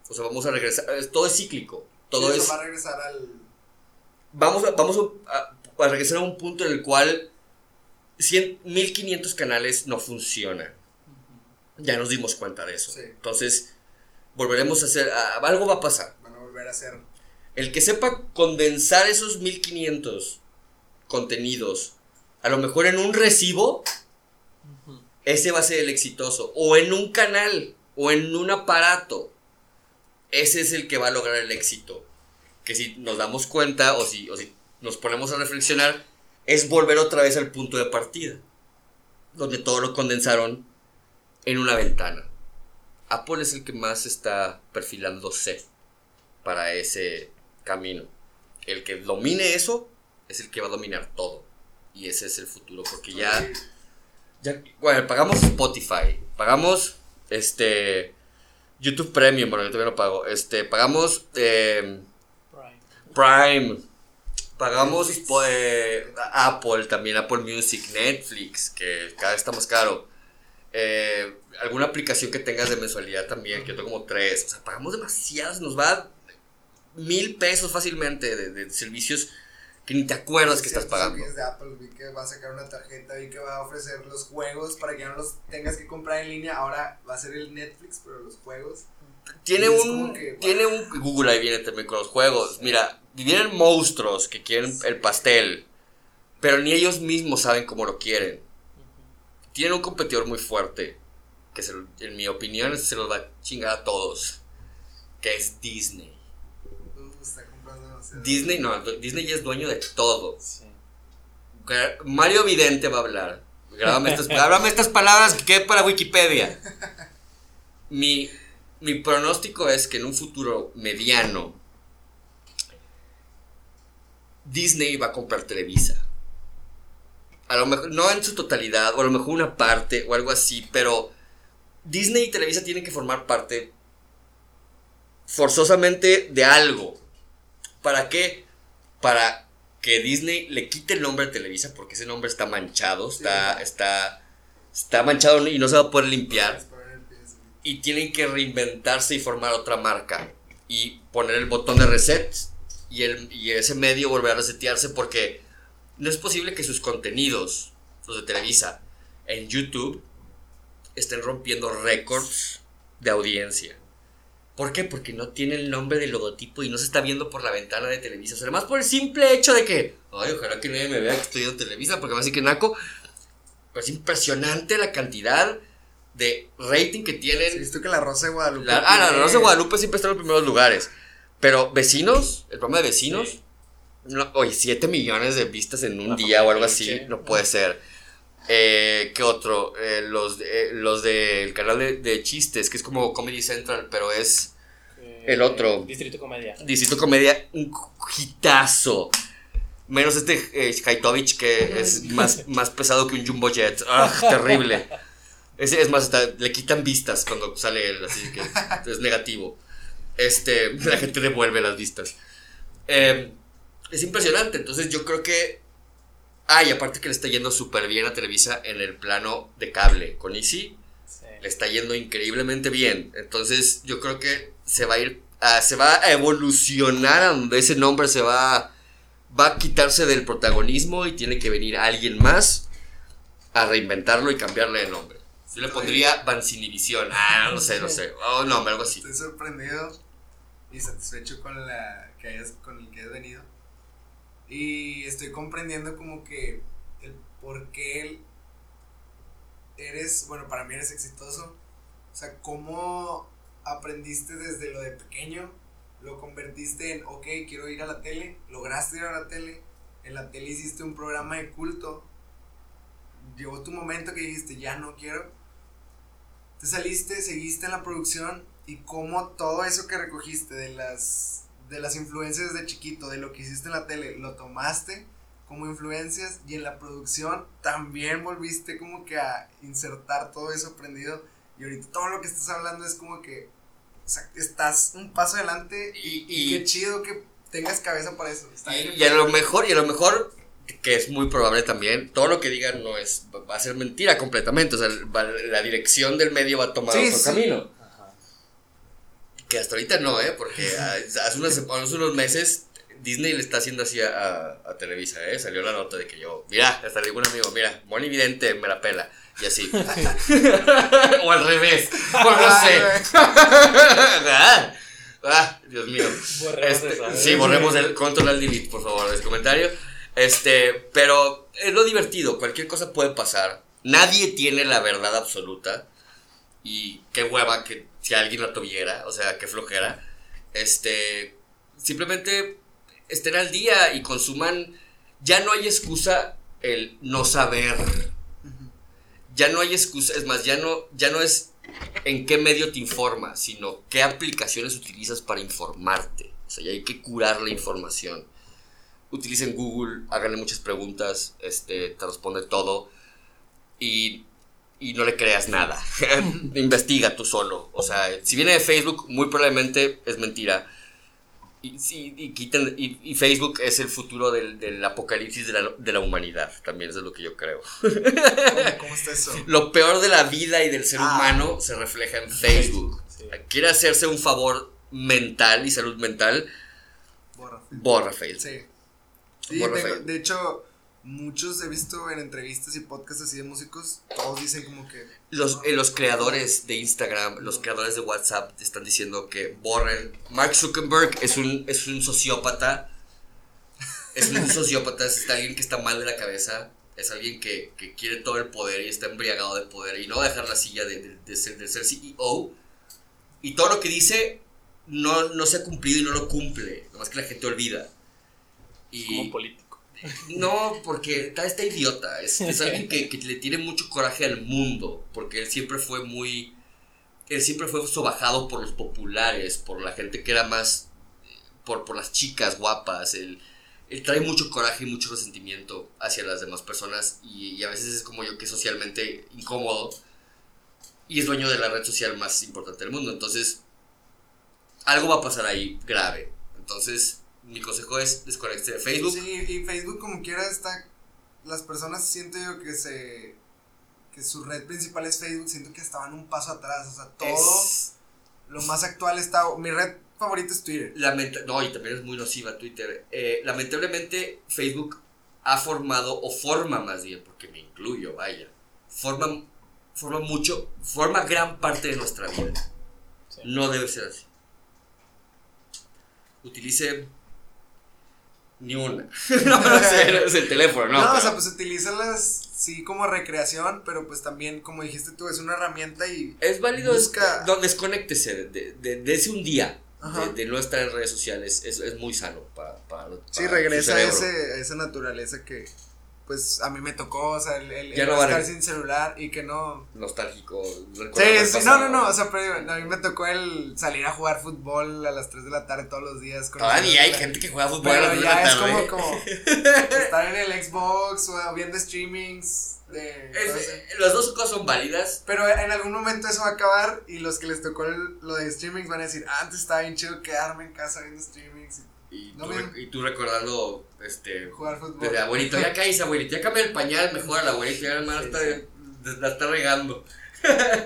O sea, vamos a regresar, todo es cíclico, todo es... va a regresar al... Vamos, a, vamos a, regresar a un punto en el cual 100, 1500 canales no funcionan. Ya nos dimos cuenta de eso. Entonces, volveremos a hacer, algo va a pasar. Van a volver a hacer. El que sepa condensar esos 1500 contenidos a lo mejor en un recibo, ese va a ser el exitoso. O en un canal, o en un aparato. Ese es el que va a lograr el éxito. Que si nos damos cuenta, o si, o si nos ponemos a reflexionar, es volver otra vez al punto de partida. Donde todo lo condensaron en una ventana. Apple es el que más está perfilándose para ese camino. El que domine eso es el que va a dominar todo. Y ese es el futuro, porque ya, ya bueno, pagamos Spotify, pagamos este YouTube Premium, bueno, yo todavía no pago, este, pagamos eh, Prime, pagamos eh, Apple también, Apple Music, Netflix, que cada vez está más caro. Eh, alguna aplicación que tengas de mensualidad también, que yo tengo como tres. O sea, pagamos demasiadas, nos va mil pesos fácilmente de, servicios que ni te acuerdas que estás pagando. de Apple, vi que va a sacar una tarjeta, vi que va a ofrecer los juegos para que ya no los tengas que comprar en línea. Ahora va a ser el Netflix, pero los juegos. Tiene un, tiene un Google ahí viene también con los juegos. Mira, vienen monstruos que quieren el pastel, pero ni ellos mismos saben cómo lo quieren. Tienen un competidor muy fuerte, que en mi opinión se los va a chingar a todos, que es Disney. Disney no, Disney ya es dueño de todo. Mario Vidente va a hablar. Grábame estas, estas palabras que queden para Wikipedia. Mi, mi pronóstico es que en un futuro mediano Disney va a comprar Televisa. A lo mejor, no en su totalidad, o a lo mejor una parte, o algo así, pero Disney y Televisa tienen que formar parte forzosamente de algo. ¿Para qué? Para que Disney le quite el nombre a Televisa, porque ese nombre está manchado, está, está, está manchado y no se va a poder limpiar. Y tienen que reinventarse y formar otra marca. Y poner el botón de reset y, el, y ese medio volver a resetearse porque no es posible que sus contenidos, los de Televisa, en YouTube, estén rompiendo récords de audiencia. ¿Por qué? Porque no tiene el nombre del logotipo y no se está viendo por la ventana de Televisa. O sea, además por el simple hecho de que, ay, ojalá que nadie me vea que estoy viendo Televisa, porque me hace que naco. Pero es impresionante la cantidad de rating que tienen. visto que la Rosa de Guadalupe. ah, la Rosa de Guadalupe siempre está en los primeros lugares. Pero vecinos, el programa de vecinos, oye, 7 millones de vistas en un día o algo así, no puede ser. Eh, ¿Qué otro? Eh, los, los del canal de, chistes, que es como Comedy Central, pero es el otro. Distrito Comedia. Distrito Comedia, un hitazo. Menos este eh, que es más, más pesado que un Jumbo Jet. ¡Ah, terrible! Ese es más, le quitan vistas cuando sale él, así que es negativo. Este, la gente devuelve las vistas. Eh, es impresionante, entonces yo creo que Ah, y aparte que le está yendo súper bien a Televisa en el plano de cable. Con Easy le está yendo increíblemente bien. Entonces yo creo que se va a ir, se va a evolucionar a donde ese nombre se va, va a quitarse del protagonismo y tiene que venir alguien más a reinventarlo y cambiarle de nombre. Yo le pondría Vancinivisión. Ah, no sé, no sé. Oh, no, algo así. Estoy sorprendido y satisfecho con, la, que con el que has venido y estoy comprendiendo como que el por qué eres, bueno, para mí eres exitoso. O sea, cómo aprendiste desde lo de pequeño, lo convertiste en, ok, quiero ir a la tele, lograste ir a la tele, en la tele hiciste un programa de culto, llegó tu momento que dijiste, ya no quiero, te saliste, seguiste en la producción y cómo todo eso que recogiste de las de las influencias de chiquito, de lo que hiciste en la tele, lo tomaste como influencias y en la producción también volviste como que a insertar todo eso aprendido y ahorita todo lo que estás hablando es como que estás un paso adelante y, qué chido que tengas cabeza para eso. y, a lo mejor, y a lo mejor, que es muy probable también, todo lo que digan no es, va a ser mentira completamente, o sea, la dirección del medio va a tomar otro camino. Que hasta ahorita no, ¿eh? Porque hace unos, unos meses Disney le está haciendo así a, a, Televisa, ¿eh? Salió la nota de que yo, mira, hasta le digo un amigo, mira, Moni Vidente me la pela. Y así. o al revés. O no sé. ah, ah, Dios mío. Borremos este, ¿eh? Sí, borremos el control al delete, por favor, ese comentario. Este, pero es lo divertido, cualquier cosa puede pasar. Nadie tiene la verdad absoluta. Y qué hueva que si alguien la tuviera, o sea, qué flojera. Este, simplemente estén al día y consuman. Ya no hay excusa el no saber. Ya no hay excusa, es más, ya no, ya no es en qué medio te informas, sino qué aplicaciones utilizas para informarte. sea, y hay que curar la información. Utilicen Google, háganle muchas preguntas, este, te responde todo y, y no le creas nada. Investiga tú solo. O sea, si viene de Facebook, muy probablemente es mentira. Y, quiten- y- Facebook es el futuro del, del apocalipsis de la, de la humanidad, también eso es lo que yo creo. ¿Cómo, cómo está eso? Lo peor de la vida y del ser Ah. humano se refleja en Facebook. Sí. Quiere hacerse un favor mental y salud mental, Borra. borra Facebook. Sí. Sí, Borra tengo- Facebook. de hecho, muchos he visto en entrevistas y podcasts así de músicos, todos dicen como que Los, eh, los creadores de Instagram, los creadores de WhatsApp están diciendo que borren. Mark Zuckerberg es un, es un sociópata. Es un sociópata, es alguien que está mal de la cabeza. Es alguien que, que quiere todo el poder y está embriagado de poder y no va a dejar la silla de, de- de ser, de ser CEO. Y todo lo que dice no, no se ha cumplido y no lo cumple. Nomás que la gente olvida. Y, Como político. No, porque está, está idiota. Es, es alguien que, que le tiene mucho coraje al mundo. Porque él siempre fue muy. Él siempre fue sobajado por los populares, por la gente que era más. eh, por, por las chicas guapas. Él, él trae mucho coraje y mucho resentimiento hacia las demás personas. Y, y a veces es como yo que es socialmente incómodo. Y es dueño de la red social más importante del mundo. Entonces. Algo va a pasar ahí grave. Entonces. Mi consejo es desconecte de Facebook. Sí, y Facebook como quiera está, las personas siento yo que se, que su red principal es Facebook, siento que estaban un paso atrás, o sea, todo Es- lo más actual está, mi red favorita es Twitter. Lamenta- no, y también es muy nociva Twitter. Eh, lamentablemente, Facebook ha formado, o forma más bien, porque me incluyo, vaya, forma, forma mucho, forma gran parte de nuestra vida. Sí. No debe ser así. Utilice ni una. no, no sé, es el teléfono, no. No, o sea, pues utilízalas sí como recreación, pero pues también, como dijiste tú, es una herramienta y Es válido, es- Busca- no, desconéctese de, de, de ese un día de, de no estar en redes sociales, es, es muy sano para, para, para sí regresa a, ese, a esa naturaleza que pues a mí me tocó, o sea, el, el- Ya el no vale. estar sin celular y que no... nostálgico. Sí, sí, no, no, no, o sea, pero a mí me tocó el salir a jugar fútbol a las 3 de la tarde todos los días. Con Todavía hay gente que juega fútbol a las Pero tres de la ya es tarde. como, como estar en el Xbox o viendo streamings de... Es- sé. las dos cosas son válidas. Pero en algún momento eso va a acabar y los que les tocó el- lo de streamings van a decir, ah, antes estaba bien chido quedarme en casa viendo streamings Y, No tú, me- rec- y tú recordando, este, jugar fútbol. de abuelito, ya caes abuelito, ya cambia el pañal mejor al abuelito, ya más Sí, está, sí. la está regando.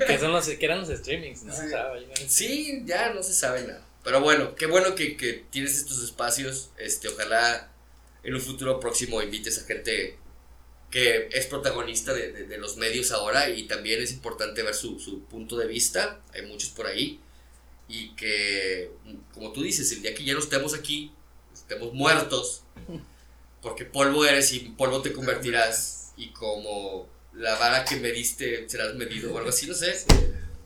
Que, son los, que eran los streamings, ¿no? Sí. O sea, Sí, ya no se sabe nada. Pero bueno, qué bueno que, que tienes estos espacios. Este, ojalá en un futuro próximo invites a gente que es protagonista de, de- de los medios ahora y también es importante ver su, su punto de vista. Hay muchos por ahí. Y que, como tú dices, el día que ya no estemos aquí, estemos muertos, porque polvo eres y polvo te convertirás. Y como la vara que mediste serás medido o algo así, no sé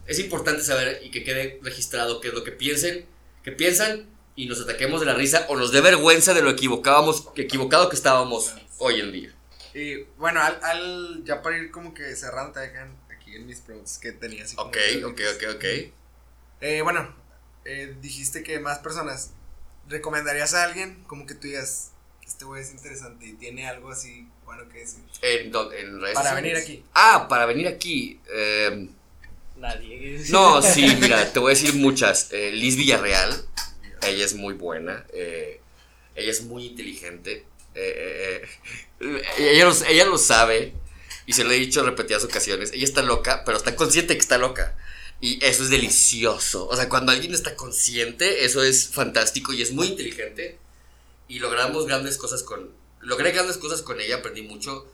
es importante saber y que quede registrado qué es lo que piensen, que piensan y nos ataquemos de la risa o nos dé vergüenza de lo equivocábamos, que equivocado que estábamos hoy en día. Y bueno, al, al- ya para ir como que cerrando, te dejan aquí en mis preguntas que tenía. Así Ok, ok, ok, ok. Eh, bueno, eh, dijiste que más personas. ¿Recomendarías a alguien como que tú digas, este güey es interesante y tiene algo así bueno que decir? En, dó- en redes Para venir aquí. Ah, para venir aquí. eh, Nadie. no, sí, mira, te voy a decir muchas. Eh, Liz Villarreal, ella es muy buena. eh, ella es muy inteligente. eh, eh, eh, ella, lo, ella lo sabe y se lo he dicho en repetidas ocasiones. Ella está loca, pero está consciente que está loca. Y eso es delicioso. O sea, cuando alguien está consciente, eso es fantástico y es muy inteligente. Y logramos grandes cosas con. Logré grandes cosas con ella, aprendí mucho.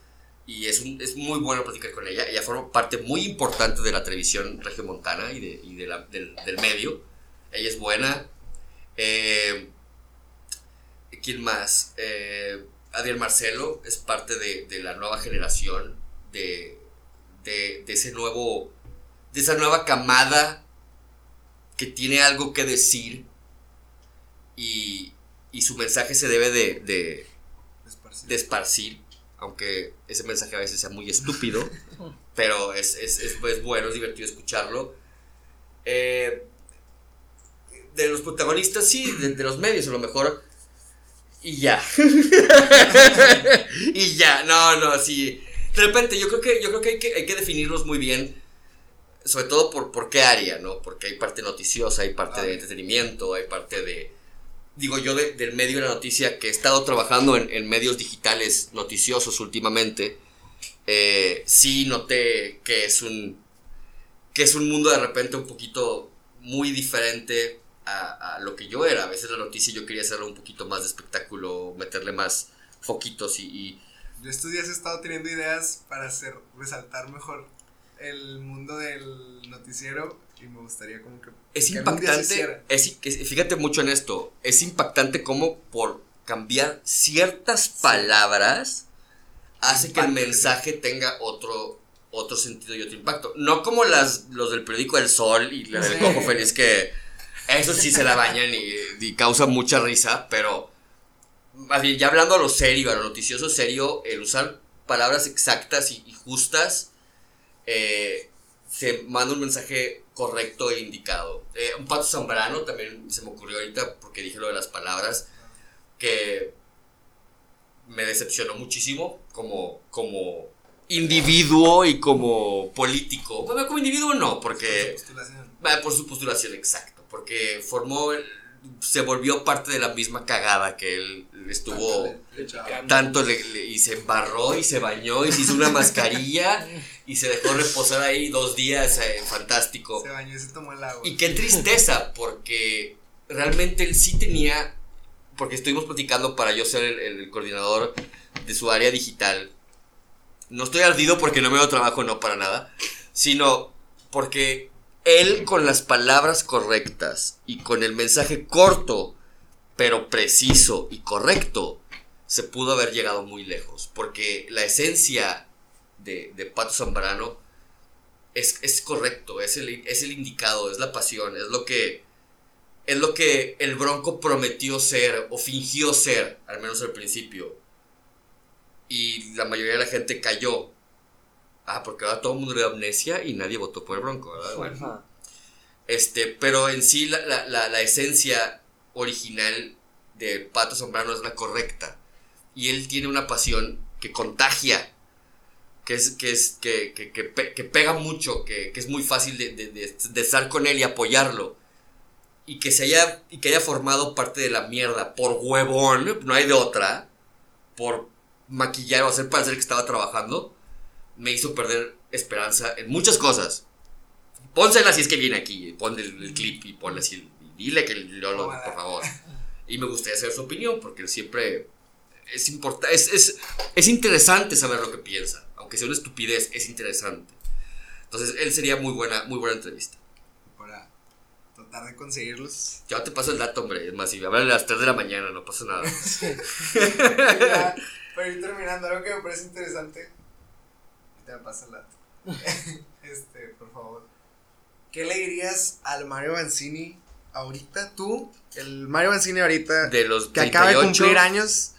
Y es, un- es muy bueno platicar con ella. Ella forma parte muy importante de la televisión regiomontana y, de, y de la- del, del medio. Ella es buena. Eh, ¿Quién más? Eh, Adiel Marcelo es parte de, de la nueva generación, de, de, de ese nuevo, de esa nueva camada que tiene algo que decir y, y su mensaje se debe de, de, Esparcir. de esparcir, aunque ese mensaje a veces sea muy estúpido, pero es, es, es, es bueno, es divertido escucharlo. Eh, de los protagonistas, sí, de, de los medios a lo mejor. Y ya. y ya, no, no, sí. De repente, yo creo que, yo creo que hay que, hay que definirlos muy bien. Sobre todo por, por qué área, ¿no? Porque hay parte noticiosa, hay parte de entretenimiento, hay parte de. Digo yo, de- del medio de la noticia, que he estado trabajando en, medios digitales noticiosos últimamente. eh, sí noté que es un. que es un mundo de repente un poquito muy diferente a, a lo que yo era. A veces la noticia yo quería hacerlo un poquito más de espectáculo, meterle más foquitos y- y Yo estos días he estado teniendo ideas para hacer, resaltar mejor el mundo del noticiero y me gustaría como que... Es que impactante, es, es- fíjate mucho en esto, es impactante cómo por cambiar ciertas palabras hace que el mensaje tenga otro, otro sentido y otro impacto. No como las, los del periódico El Sol y la del. Cojo Feliz que eso sí se la bañan y, y causa mucha risa, pero más bien ya hablando a lo serio, a lo noticioso serio, el usar palabras exactas y, y justas eh, se manda un mensaje correcto e indicado. Eh, un pato zambrano también se me ocurrió ahorita porque dije lo de las palabras, que me decepcionó muchísimo como, como individuo y como político. Bueno, como individuo no, porque... Su postulación. Va, Por su postulación, exacto. Porque formó, se volvió parte de la misma cagada que él estuvo Tanto le- le echaba. tanto le- le- y se embarró y se bañó y se hizo una mascarilla y se dejó reposar ahí dos días, eh, fantástico. Se bañó y se tomó el agua. Y qué tristeza, porque realmente él sí tenía, porque estuvimos platicando para yo ser el, el coordinador de su área digital. No estoy ardido porque no me doy trabajo, no para nada, sino porque él con las palabras correctas y con el mensaje corto, pero preciso y correcto, se pudo haber llegado muy lejos, porque la esencia de, Pato Zambrano es, es correcto, es el, es el indicado, es la pasión, es lo que es lo que el Bronco prometió ser o fingió ser, al menos al principio. Y la mayoría de la gente cayó. Ah, porque ahora todo el mundo le da amnesia y nadie votó por el Bronco, ¿verdad? Bueno, este, pero en sí la, la, la, la esencia original de Pato Zambrano es la correcta. Y él tiene una pasión que contagia, que es, que es, que, que, que, pe- que pega mucho, que, que es muy fácil de, de, de- de estar con él y apoyarlo. Y que se haya, y que haya formado parte de la mierda por huevón, no hay de otra, por maquillar o hacer parecer que estaba trabajando, me hizo perder esperanza en muchas cosas. Pónsela si es que viene aquí, ponle el, el clip y ponle así, y dile que yo lo, por favor. Y me gustaría saber su opinión, porque siempre es importante, es, es, es interesante saber lo que piensa, aunque sea una estupidez, es interesante. Entonces, él sería muy buena, muy buena entrevista. Para tratar de conseguirlos. Ya te paso el dato, hombre, es más, si hablan a las 3 de la mañana, no pasa nada. Ya, para ir terminando, algo que me parece interesante. Me pasa el dato. este, por favor. ¿Qué le dirías al Mario Banzini ahorita? Tú, el Mario Banzini ahorita, De los que acaba de 38, cumplir años,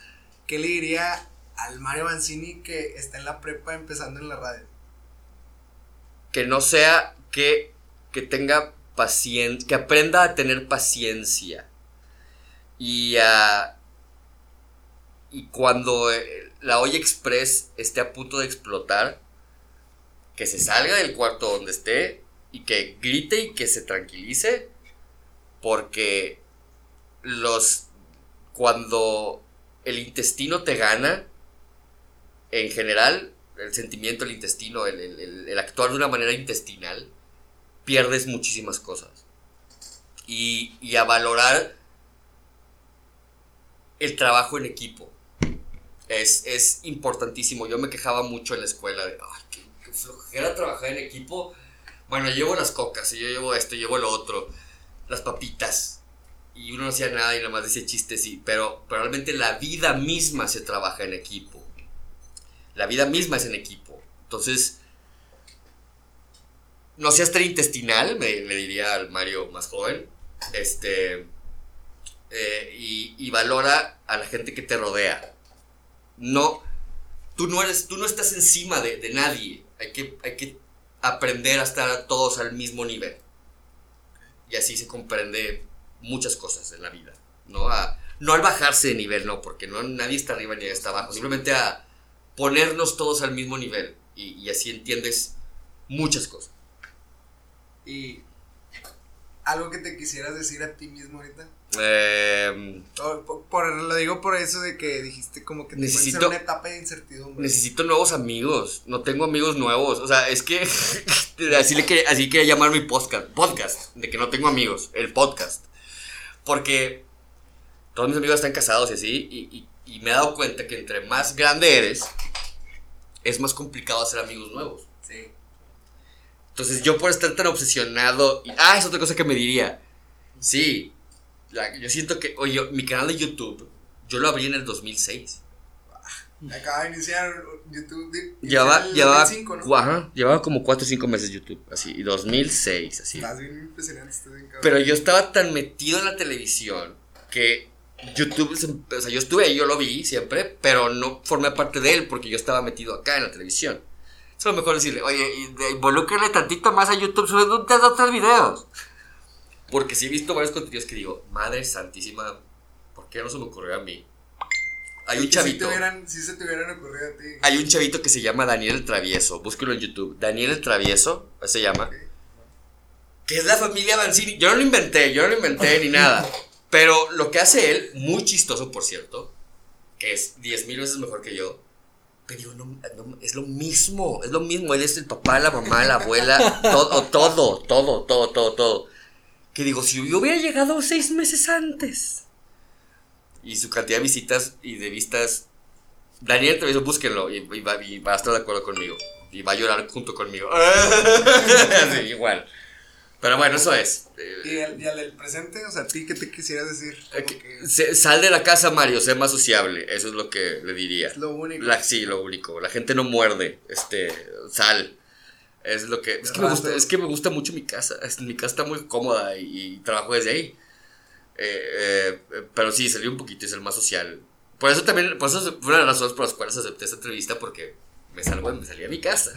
¿qué le diría al Mario Banzini que está en la prepa empezando en la radio? que no sea que, que tenga paciencia, que aprenda a tener paciencia. Y, a y cuando eh, la olla express esté a punto de explotar, que se salga del cuarto donde esté y que grite y que se tranquilice, porque los cuando el intestino te gana, en general, el sentimiento, el intestino, el, actuar de una manera intestinal, pierdes muchísimas cosas. Y, y a valorar el trabajo en equipo. Es, es importantísimo. Yo me quejaba mucho en la escuela de, flojera trabajar en equipo. Bueno, llevo las cocas, y yo llevo esto, llevo lo otro, las papitas. Y uno no hacía nada y nada más decía chistes, y, pero, pero realmente la vida misma se trabaja en equipo. La vida misma es en equipo. Entonces, no seas tan intestinal, me, diría al Mario más joven. Este. eh, y, valora a la gente que te rodea. No. Tú no eres. Tú no estás encima de nadie. Hay que, hay que aprender a estar todos al mismo nivel. Y así se comprende muchas cosas en la vida, ¿no? A, no al bajarse de nivel, no, porque no, nadie está arriba ni está abajo, simplemente a ponernos todos al mismo nivel y, y así entiendes muchas cosas. Y algo que te quisieras decir a ti mismo ahorita. Eh, O por, por- lo digo por eso de que dijiste como que Necesito- una etapa de incertidumbre. necesito nuevos amigos, no tengo amigos nuevos, o sea, es que así le quería, así quería llamar mi podcast, podcast, de que no tengo amigos, el podcast, porque todos mis amigos están casados y así, y, y- y me he dado cuenta que entre más grande eres, es más complicado hacer amigos nuevos. Sí. Entonces yo por estar tan obsesionado, y, ah, es otra cosa que me diría, sí, la- yo siento que, oye, mi canal de YouTube, yo lo abrí en el 2006. Acaba de iniciar YouTube. Llevaba, llevaba, 2005, ¿no? ajá, llevaba como 4 o 5 meses YouTube, así, y 2006, así. Estás bien impresionante, estás bien cabrón. Pero yo estaba tan metido en la televisión que YouTube, o sea, yo estuve ahí, yo lo vi siempre, pero no formé parte de él porque yo estaba metido acá en la televisión. Es lo mejor decirle, oye, y de- involúcrale tantito más a YouTube, sube dos, dos, tres videos. Porque sí he visto varios contenidos que digo, madre santísima, ¿por qué no se me ocurrió a mí? Hay un Que Si, te chavito. hubieran, si se te hubieran ocurrido a ti. Hay un chavito que se llama Daniel el Travieso. Búsquelo en YouTube. Daniel el Travieso, se llama. Que es la familia Banzini. Yo no lo inventé, yo no lo inventé ni nada. Pero lo que hace él, muy chistoso por cierto, que es 10 mil veces mejor que yo. Pero no, no, es lo mismo, es lo mismo. Él es el papá, la mamá, la abuela, todo, todo, todo, todo, todo, todo. Que digo, si yo hubiera llegado seis meses antes. Y su cantidad de visitas y de vistas Daniel Travieso, búsquenlo y, y va, y va a estar de acuerdo conmigo. Y va a llorar junto conmigo. Sí, igual. Pero bueno, eso es. Y al, y al del presente, o sea, a ti, ¿qué te quisieras decir? eh, que- se- sal de la casa, Mario, sé más sociable. Eso es lo que le diría. es lo único. La, sí, lo único. La gente no muerde. Este, sal. Es lo que. Es que, me gusta, es que me gusta mucho mi casa. Es- mi casa está muy cómoda y, y trabajo desde ahí. Eh, eh, pero sí, salí un poquito y ser más social. Por eso también, por eso fue una de las razones por las cuales acepté esta entrevista, porque me salgo, me salí a mi casa.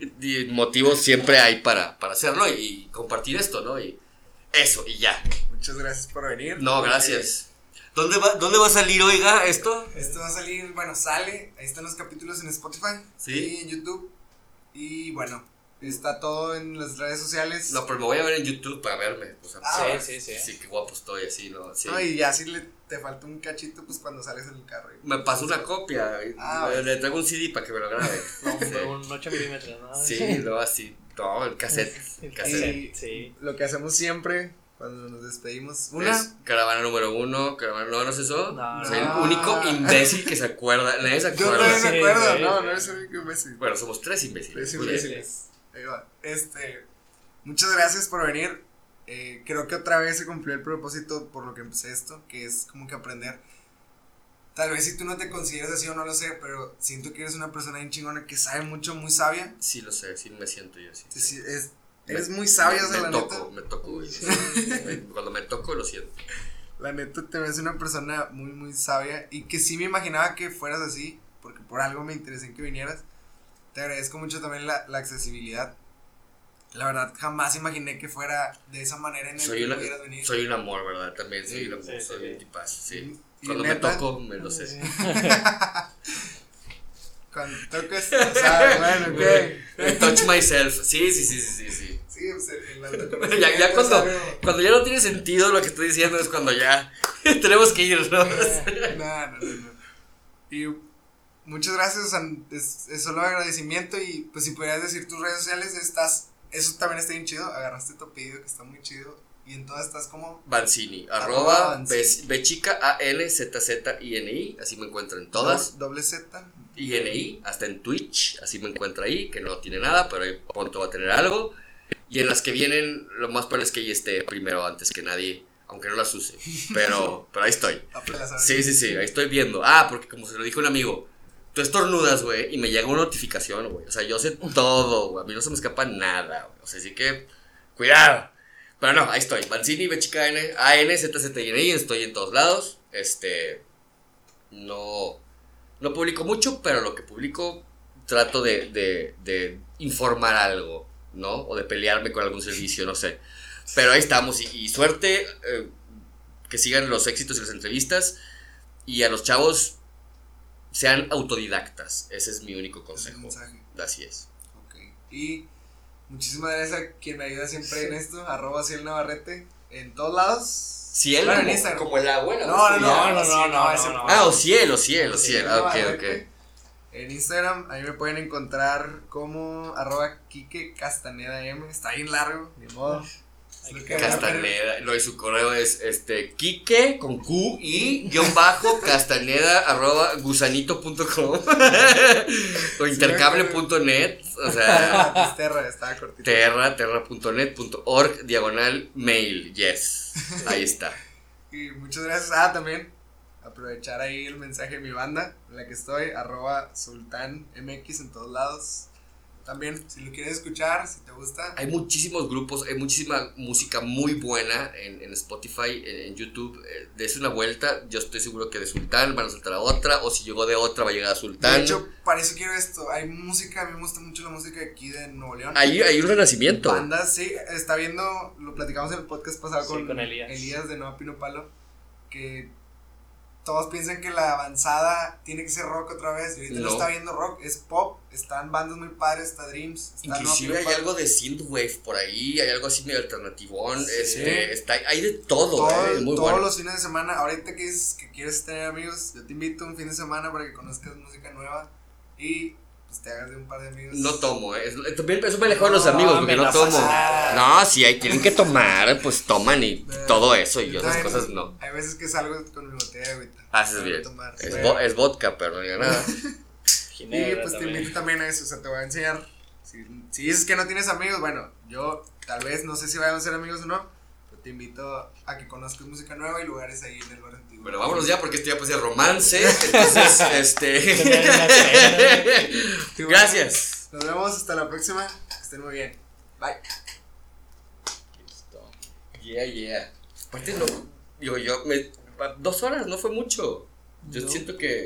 y motivos siempre hay para, para hacerlo y, y compartir esto, ¿no? Y eso, y ya. Muchas gracias por venir. No, gracias. ¿Dónde va, ¿Dónde va a salir, oiga, esto? Esto va a salir, bueno, sale. Ahí están los capítulos en Spotify. Sí. Y en YouTube. Y bueno, está todo en las redes sociales. No, pero me voy a ver en YouTube para verme. O sea, Ah, Sí, sí, sí. Sí, qué guapo estoy, así, ¿no? Sí. No, y ya si le, te falta un cachito, pues cuando sales en el carro. Me pasó una copia. Ah, le- traigo un CD para que me lo grabe. No, Sí. un 8 milímetros, ¿no? Sí, no, así. No, el cassette. El cassette. Sí. Lo que hacemos siempre cuando nos despedimos. Una. Es caravana número uno. Caravana, ¿no, ¿no es eso? No, Soy no. el único imbécil que se acuerda. Nadie se Yo acuerda. no me Sí, acuerdo, sí, no, sí. no eres el único imbécil. Bueno, somos tres imbéciles. Tres imbéciles. Ahí va. Este, muchas gracias por venir. Eh, creo que otra vez se cumplió el propósito por lo que empecé esto, que es como que aprender. Tal vez si tú no te consideras así o no lo sé, pero siento que eres una persona bien chingona que sabe mucho, muy sabia. Sí, lo sé, sí me siento yo así. Sí, sí, es, eres muy sabia, o sea, me la toco, neta. me toco, güey. Me- Cuando me toco lo siento. La neta te ves una persona muy, muy sabia y que sí me imaginaba que fueras así, porque por algo me interesé en que vinieras. Te agradezco mucho también la, la accesibilidad. La verdad, jamás imaginé que fuera de esa manera en el Soy, que una, pudieras venir. soy un amor, ¿verdad? También soy Sí, un amor, sí, soy sí. un tipazo, sí. Cuando me toco, me lo sé. Cuando tocas, o sea, bueno, ok. Touch myself. Sí, sí, sí, sí, sí. sí. Pues el Ya, ya cuando, autoconocimiento cuando ya no tiene sentido lo que estoy diciendo es cuando ya tenemos que irnos. No, no, no, no. Y muchas gracias, o sea, es, es solo agradecimiento y pues si pudieras decir tus redes sociales, estás, eso también está bien chido, agarraste tu apellido que está muy chido y en todas estás como Banzini, Arroba Banzini. B, B chica A N Z Z I N I, así me encuentro en todas. do- doble Z. I N I, hasta en Twitch, así me encuentro ahí, que no tiene nada, pero ahí pronto va a tener algo. Y en las que vienen, lo más probable es que ella esté primero antes que nadie, aunque no las use. Pero, pero ahí estoy. Sí, sí, sí, ahí estoy viendo. Ah, porque como se lo dijo un amigo, estornudas, güey, y me llega una notificación, güey. O sea, yo sé todo, güey. A mí no se me escapa nada, güey. O sea, así que, cuidado. Pero no, ahí estoy. Mancini, BCKN, AN, ZZINI, estoy en todos lados. Este. No. No publico mucho, pero lo que publico trato de, de, de informar algo, ¿no? O de pelearme con algún servicio, no sé. Pero ahí estamos. Y, y suerte. eh, que sigan los éxitos y las entrevistas. Y a los chavos. Sean autodidactas. Ese es mi único consejo. Así es. Ok. Y muchísimas gracias a quien me ayuda siempre en esto, arroba Ciel Navarrete, en todos lados. Cielo Bueno, en como, Instagram. como el abuelo. No, no, no, No, no, no, no, no, no. Ah, o cielo, cielo, Ciel cielo. Ah, ok, Navarrete. ok. En Instagram, ahí me pueden encontrar como arroba Kike Castaneda M. Está bien largo, ni modo. Es lo. Castaneda. No, y su correo es este Quique con Q y guion bajo castaneda arroba gusanito.com o intercable.net. O sea, Ah, Terra, estaba cortito. terra, terra.net.org diagonal mail. Yes. Ahí está. Y muchas gracias. Ah, también aprovechar ahí el mensaje de mi banda, en la que estoy, arroba Sultán MX en todos lados. También, si lo quieres escuchar, si te gusta, Hay muchísimos grupos, hay muchísima música muy buena en, en Spotify, en, en YouTube. Eh, Dese una vuelta. Yo estoy seguro que de Sultán van a saltar a otra. O si llegó de otra, va a llegar a Sultán. de hecho, para eso quiero esto. Hay música, a mí me gusta mucho la música de aquí de Nuevo León. hay, hay un renacimiento. Bandas, sí, está viendo, lo platicamos en el podcast pasado Sí, con, con Elías. de Nueva Pino Palo, que todos piensan que la avanzada tiene que ser rock otra vez, y ahorita no, está viendo rock, es pop, están bandas muy padres, está Dreams, está Inclusive hay Palo. algo de synthwave por ahí, hay algo así medio alternativón, Sí. este, está, hay de todo, Todo- eh, es muy todos bueno. los fines de semana, ahorita que, es, que quieres tener amigos, yo te invito un fin de semana para que conozcas música nueva y pues te hagas de un par de amigos. No tomo, eh, es- también eso me alejó de los No, amigos, porque no tomo. No, si hay, tienen que tomar, pues toman y Pero- todo eso, y Yo otras cosas no. Hay veces que salgo con mi botella de agüita. Haces para bien. tomar, Es, pero- vo- es vodka, pero no diga nada. Y Ginebra pues te invito también a eso, o sea, te voy a enseñar. Si, si dices que no tienes amigos, bueno, yo tal vez no sé si vayan a ser amigos o no, te invito a que conozcas música nueva y lugares ahí en el bar antiguo. Bueno, vámonos ya porque esto ya pues de romance. Entonces, este. Gracias. Nos vemos hasta la próxima. Que estén muy bien. Bye. Listo. Yeah, yeah. Aparte, no. Digo, yo. Me, dos horas no fue mucho. Yo No. siento que.